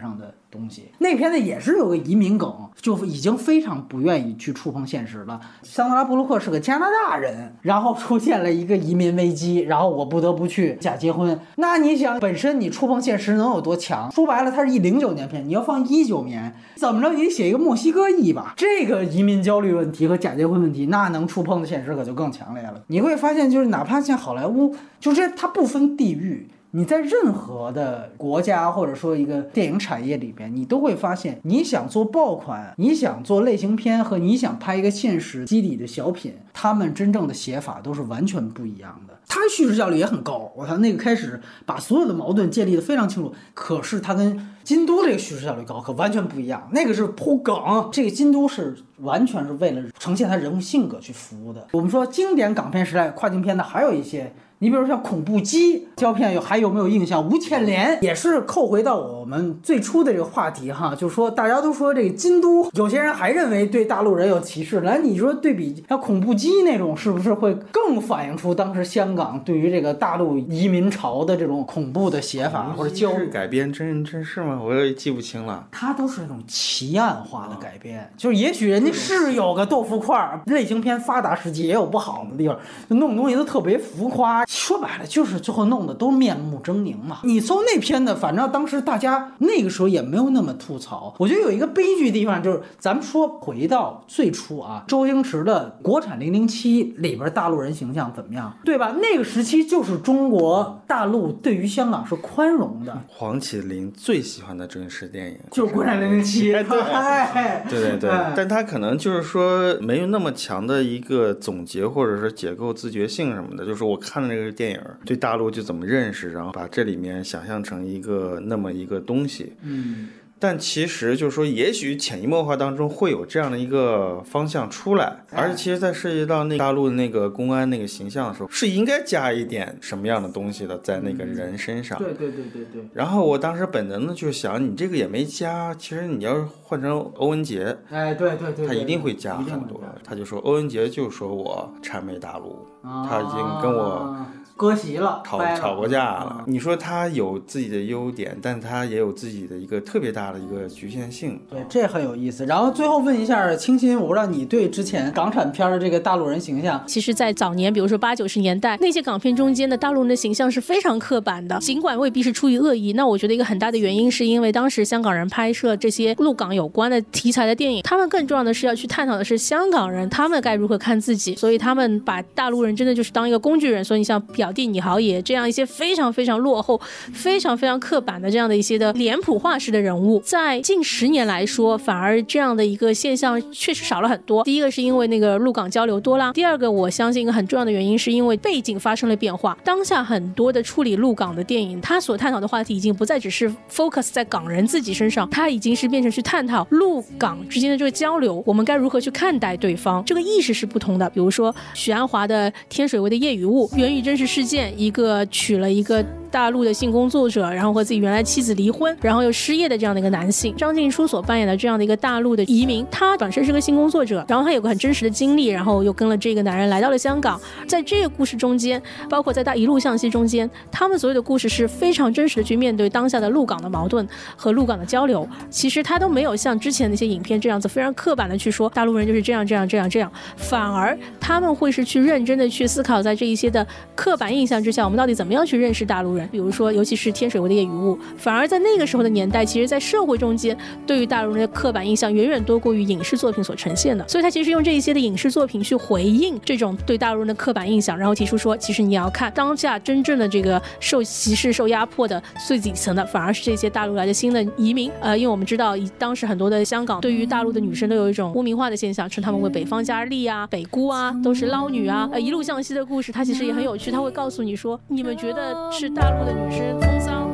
上的。东西那片子也是有个移民梗，就已经非常不愿意去触碰现实了。桑德拉布鲁克是个加拿大人，然后出现了一个移民危机，然后我不得不去假结婚。那你想，本身你触碰现实能有多强？说白了，它是一零九年片，你要放一九年，怎么着也写一个墨西哥裔吧？这个移民焦虑问题和假结婚问题，那能触碰的现实可就更强烈了。你会发现，就是哪怕像好莱坞，就是它不分地域。你在任何的国家或者说一个电影产业里边，你都会发现，你想做爆款，你想做类型片和你想拍一个现实基底的小品，他们真正的写法都是完全不一样的。他叙事效率也很高，我看那个开始把所有的矛盾建立的非常清楚。可是他跟京都这个叙事效率高可完全不一样，那个是铺梗，这个京都是完全是为了呈现他人物性格去服务的。我们说经典港片时代跨境片的还有一些。你比如像恐怖机胶片有还有没有印象？吴倩莲也是扣回到我们最初的这个话题哈，就是说大家都说这个京都，有些人还认为对大陆人有歧视。来，你说对比像恐怖机那种，是不是会更反映出当时香港对于这个大陆移民潮的这种恐怖的写法或者教？是改编真人真事吗？我也记不清了。它都是那种奇案化的改编，就是也许人家是有个豆腐块儿，类型片发达时期也有不好的地方，就弄东西都特别浮夸。说白了就是最后弄得都面目狰狞嘛。你搜那片子，反正当时大家那个时候也没有那么吐槽。我觉得有一个悲剧的地方就是，咱们说回到最初啊，周星驰的国产《零零七》里边大陆人形象怎么样，对吧？那个时期就是中国大陆对于香港是宽容的。黄启林最喜欢的周星驰电影就是《国产零零七》，对对对，但他可能就是说没有那么强的一个总结或者是解构自觉性什么的，就是我看的那个电影对大陆就怎么认识，然后把这里面想象成一个那么一个东西，嗯。但其实就是说，也许潜移默化当中会有这样的一个方向出来，而且其实，在涉及到那大陆的那个公安那个形象的时候，是应该加一点什么样的东西的在那个人身上。对对对对对。然后我当时本能的就想，你这个也没加，其实你要是换成欧文杰，哎，对对对，他一定会加很多。他就说，欧文杰就说我谄媚大陆，他已经跟我。割席了，吵吵过架了。你说他有自己的优点，但他也有自己的一个特别大的一个局限性。对，这很有意思。然后最后问一下清新，我不知道你对之前港产片的这个大陆人形象，其实，在早年，比如说八九十年代那些港片中间的大陆人的形象是非常刻板的。尽管未必是出于恶意，那我觉得一个很大的原因是因为当时香港人拍摄这些陆港有关的题材的电影，他们更重要的是要去探讨的是香港人他们该如何看自己，所以他们把大陆人真的就是当一个工具人。所以你像表小弟你好也这样一些非常非常落后、非常非常刻板的这样的一些的脸谱化式的人物，在近十年来说，反而这样的一个现象确实少了很多。第一个是因为那个陆港交流多啦，第二个我相信一个很重要的原因是因为背景发生了变化。当下很多的处理陆港的电影，它所探讨的话题已经不再只是 focus 在港人自己身上，它已经是变成去探讨陆港之间的这个交流，我们该如何去看待对方，这个意识是不同的。比如说许鞍华的《天水围的夜雨雾》，源于真实事件，一个。娶了一个。大陆的性工作者，然后和自己原来妻子离婚，然后又失业的这样的一个男性，张静初所扮演的这样的一个大陆的移民，他本身是个性工作者，然后他有个很真实的经历，然后又跟了这个男人来到了香港。在这个故事中间，包括在大一路向西中间，他们所有的故事是非常真实的去面对当下的陆港的矛盾和陆港的交流。其实他都没有像之前那些影片这样子非常刻板的去说大陆人就是这样这样这样这样，反而他们会是去认真的去思考，在这一些的刻板印象之下，我们到底怎么样去认识大陆人。比如说，尤其是天水围的夜雨雾，反而在那个时候的年代，其实，在社会中间，对于大陆人的刻板印象远远多过于影视作品所呈现的。所以，他其实用这一些的影视作品去回应这种对大陆人的刻板印象，然后提出说，其实你要看当下真正的这个受歧视、受压迫的最底层的，反而是这些大陆来的新的移民。呃，因为我们知道，当时很多的香港对于大陆的女生都有一种污名化的现象，称他们为北方佳丽啊、北姑啊，都是捞女啊。呃，一路向西的故事，它其实也很有趣，它会告诉你说，你们觉得是大陆的女。生风骚。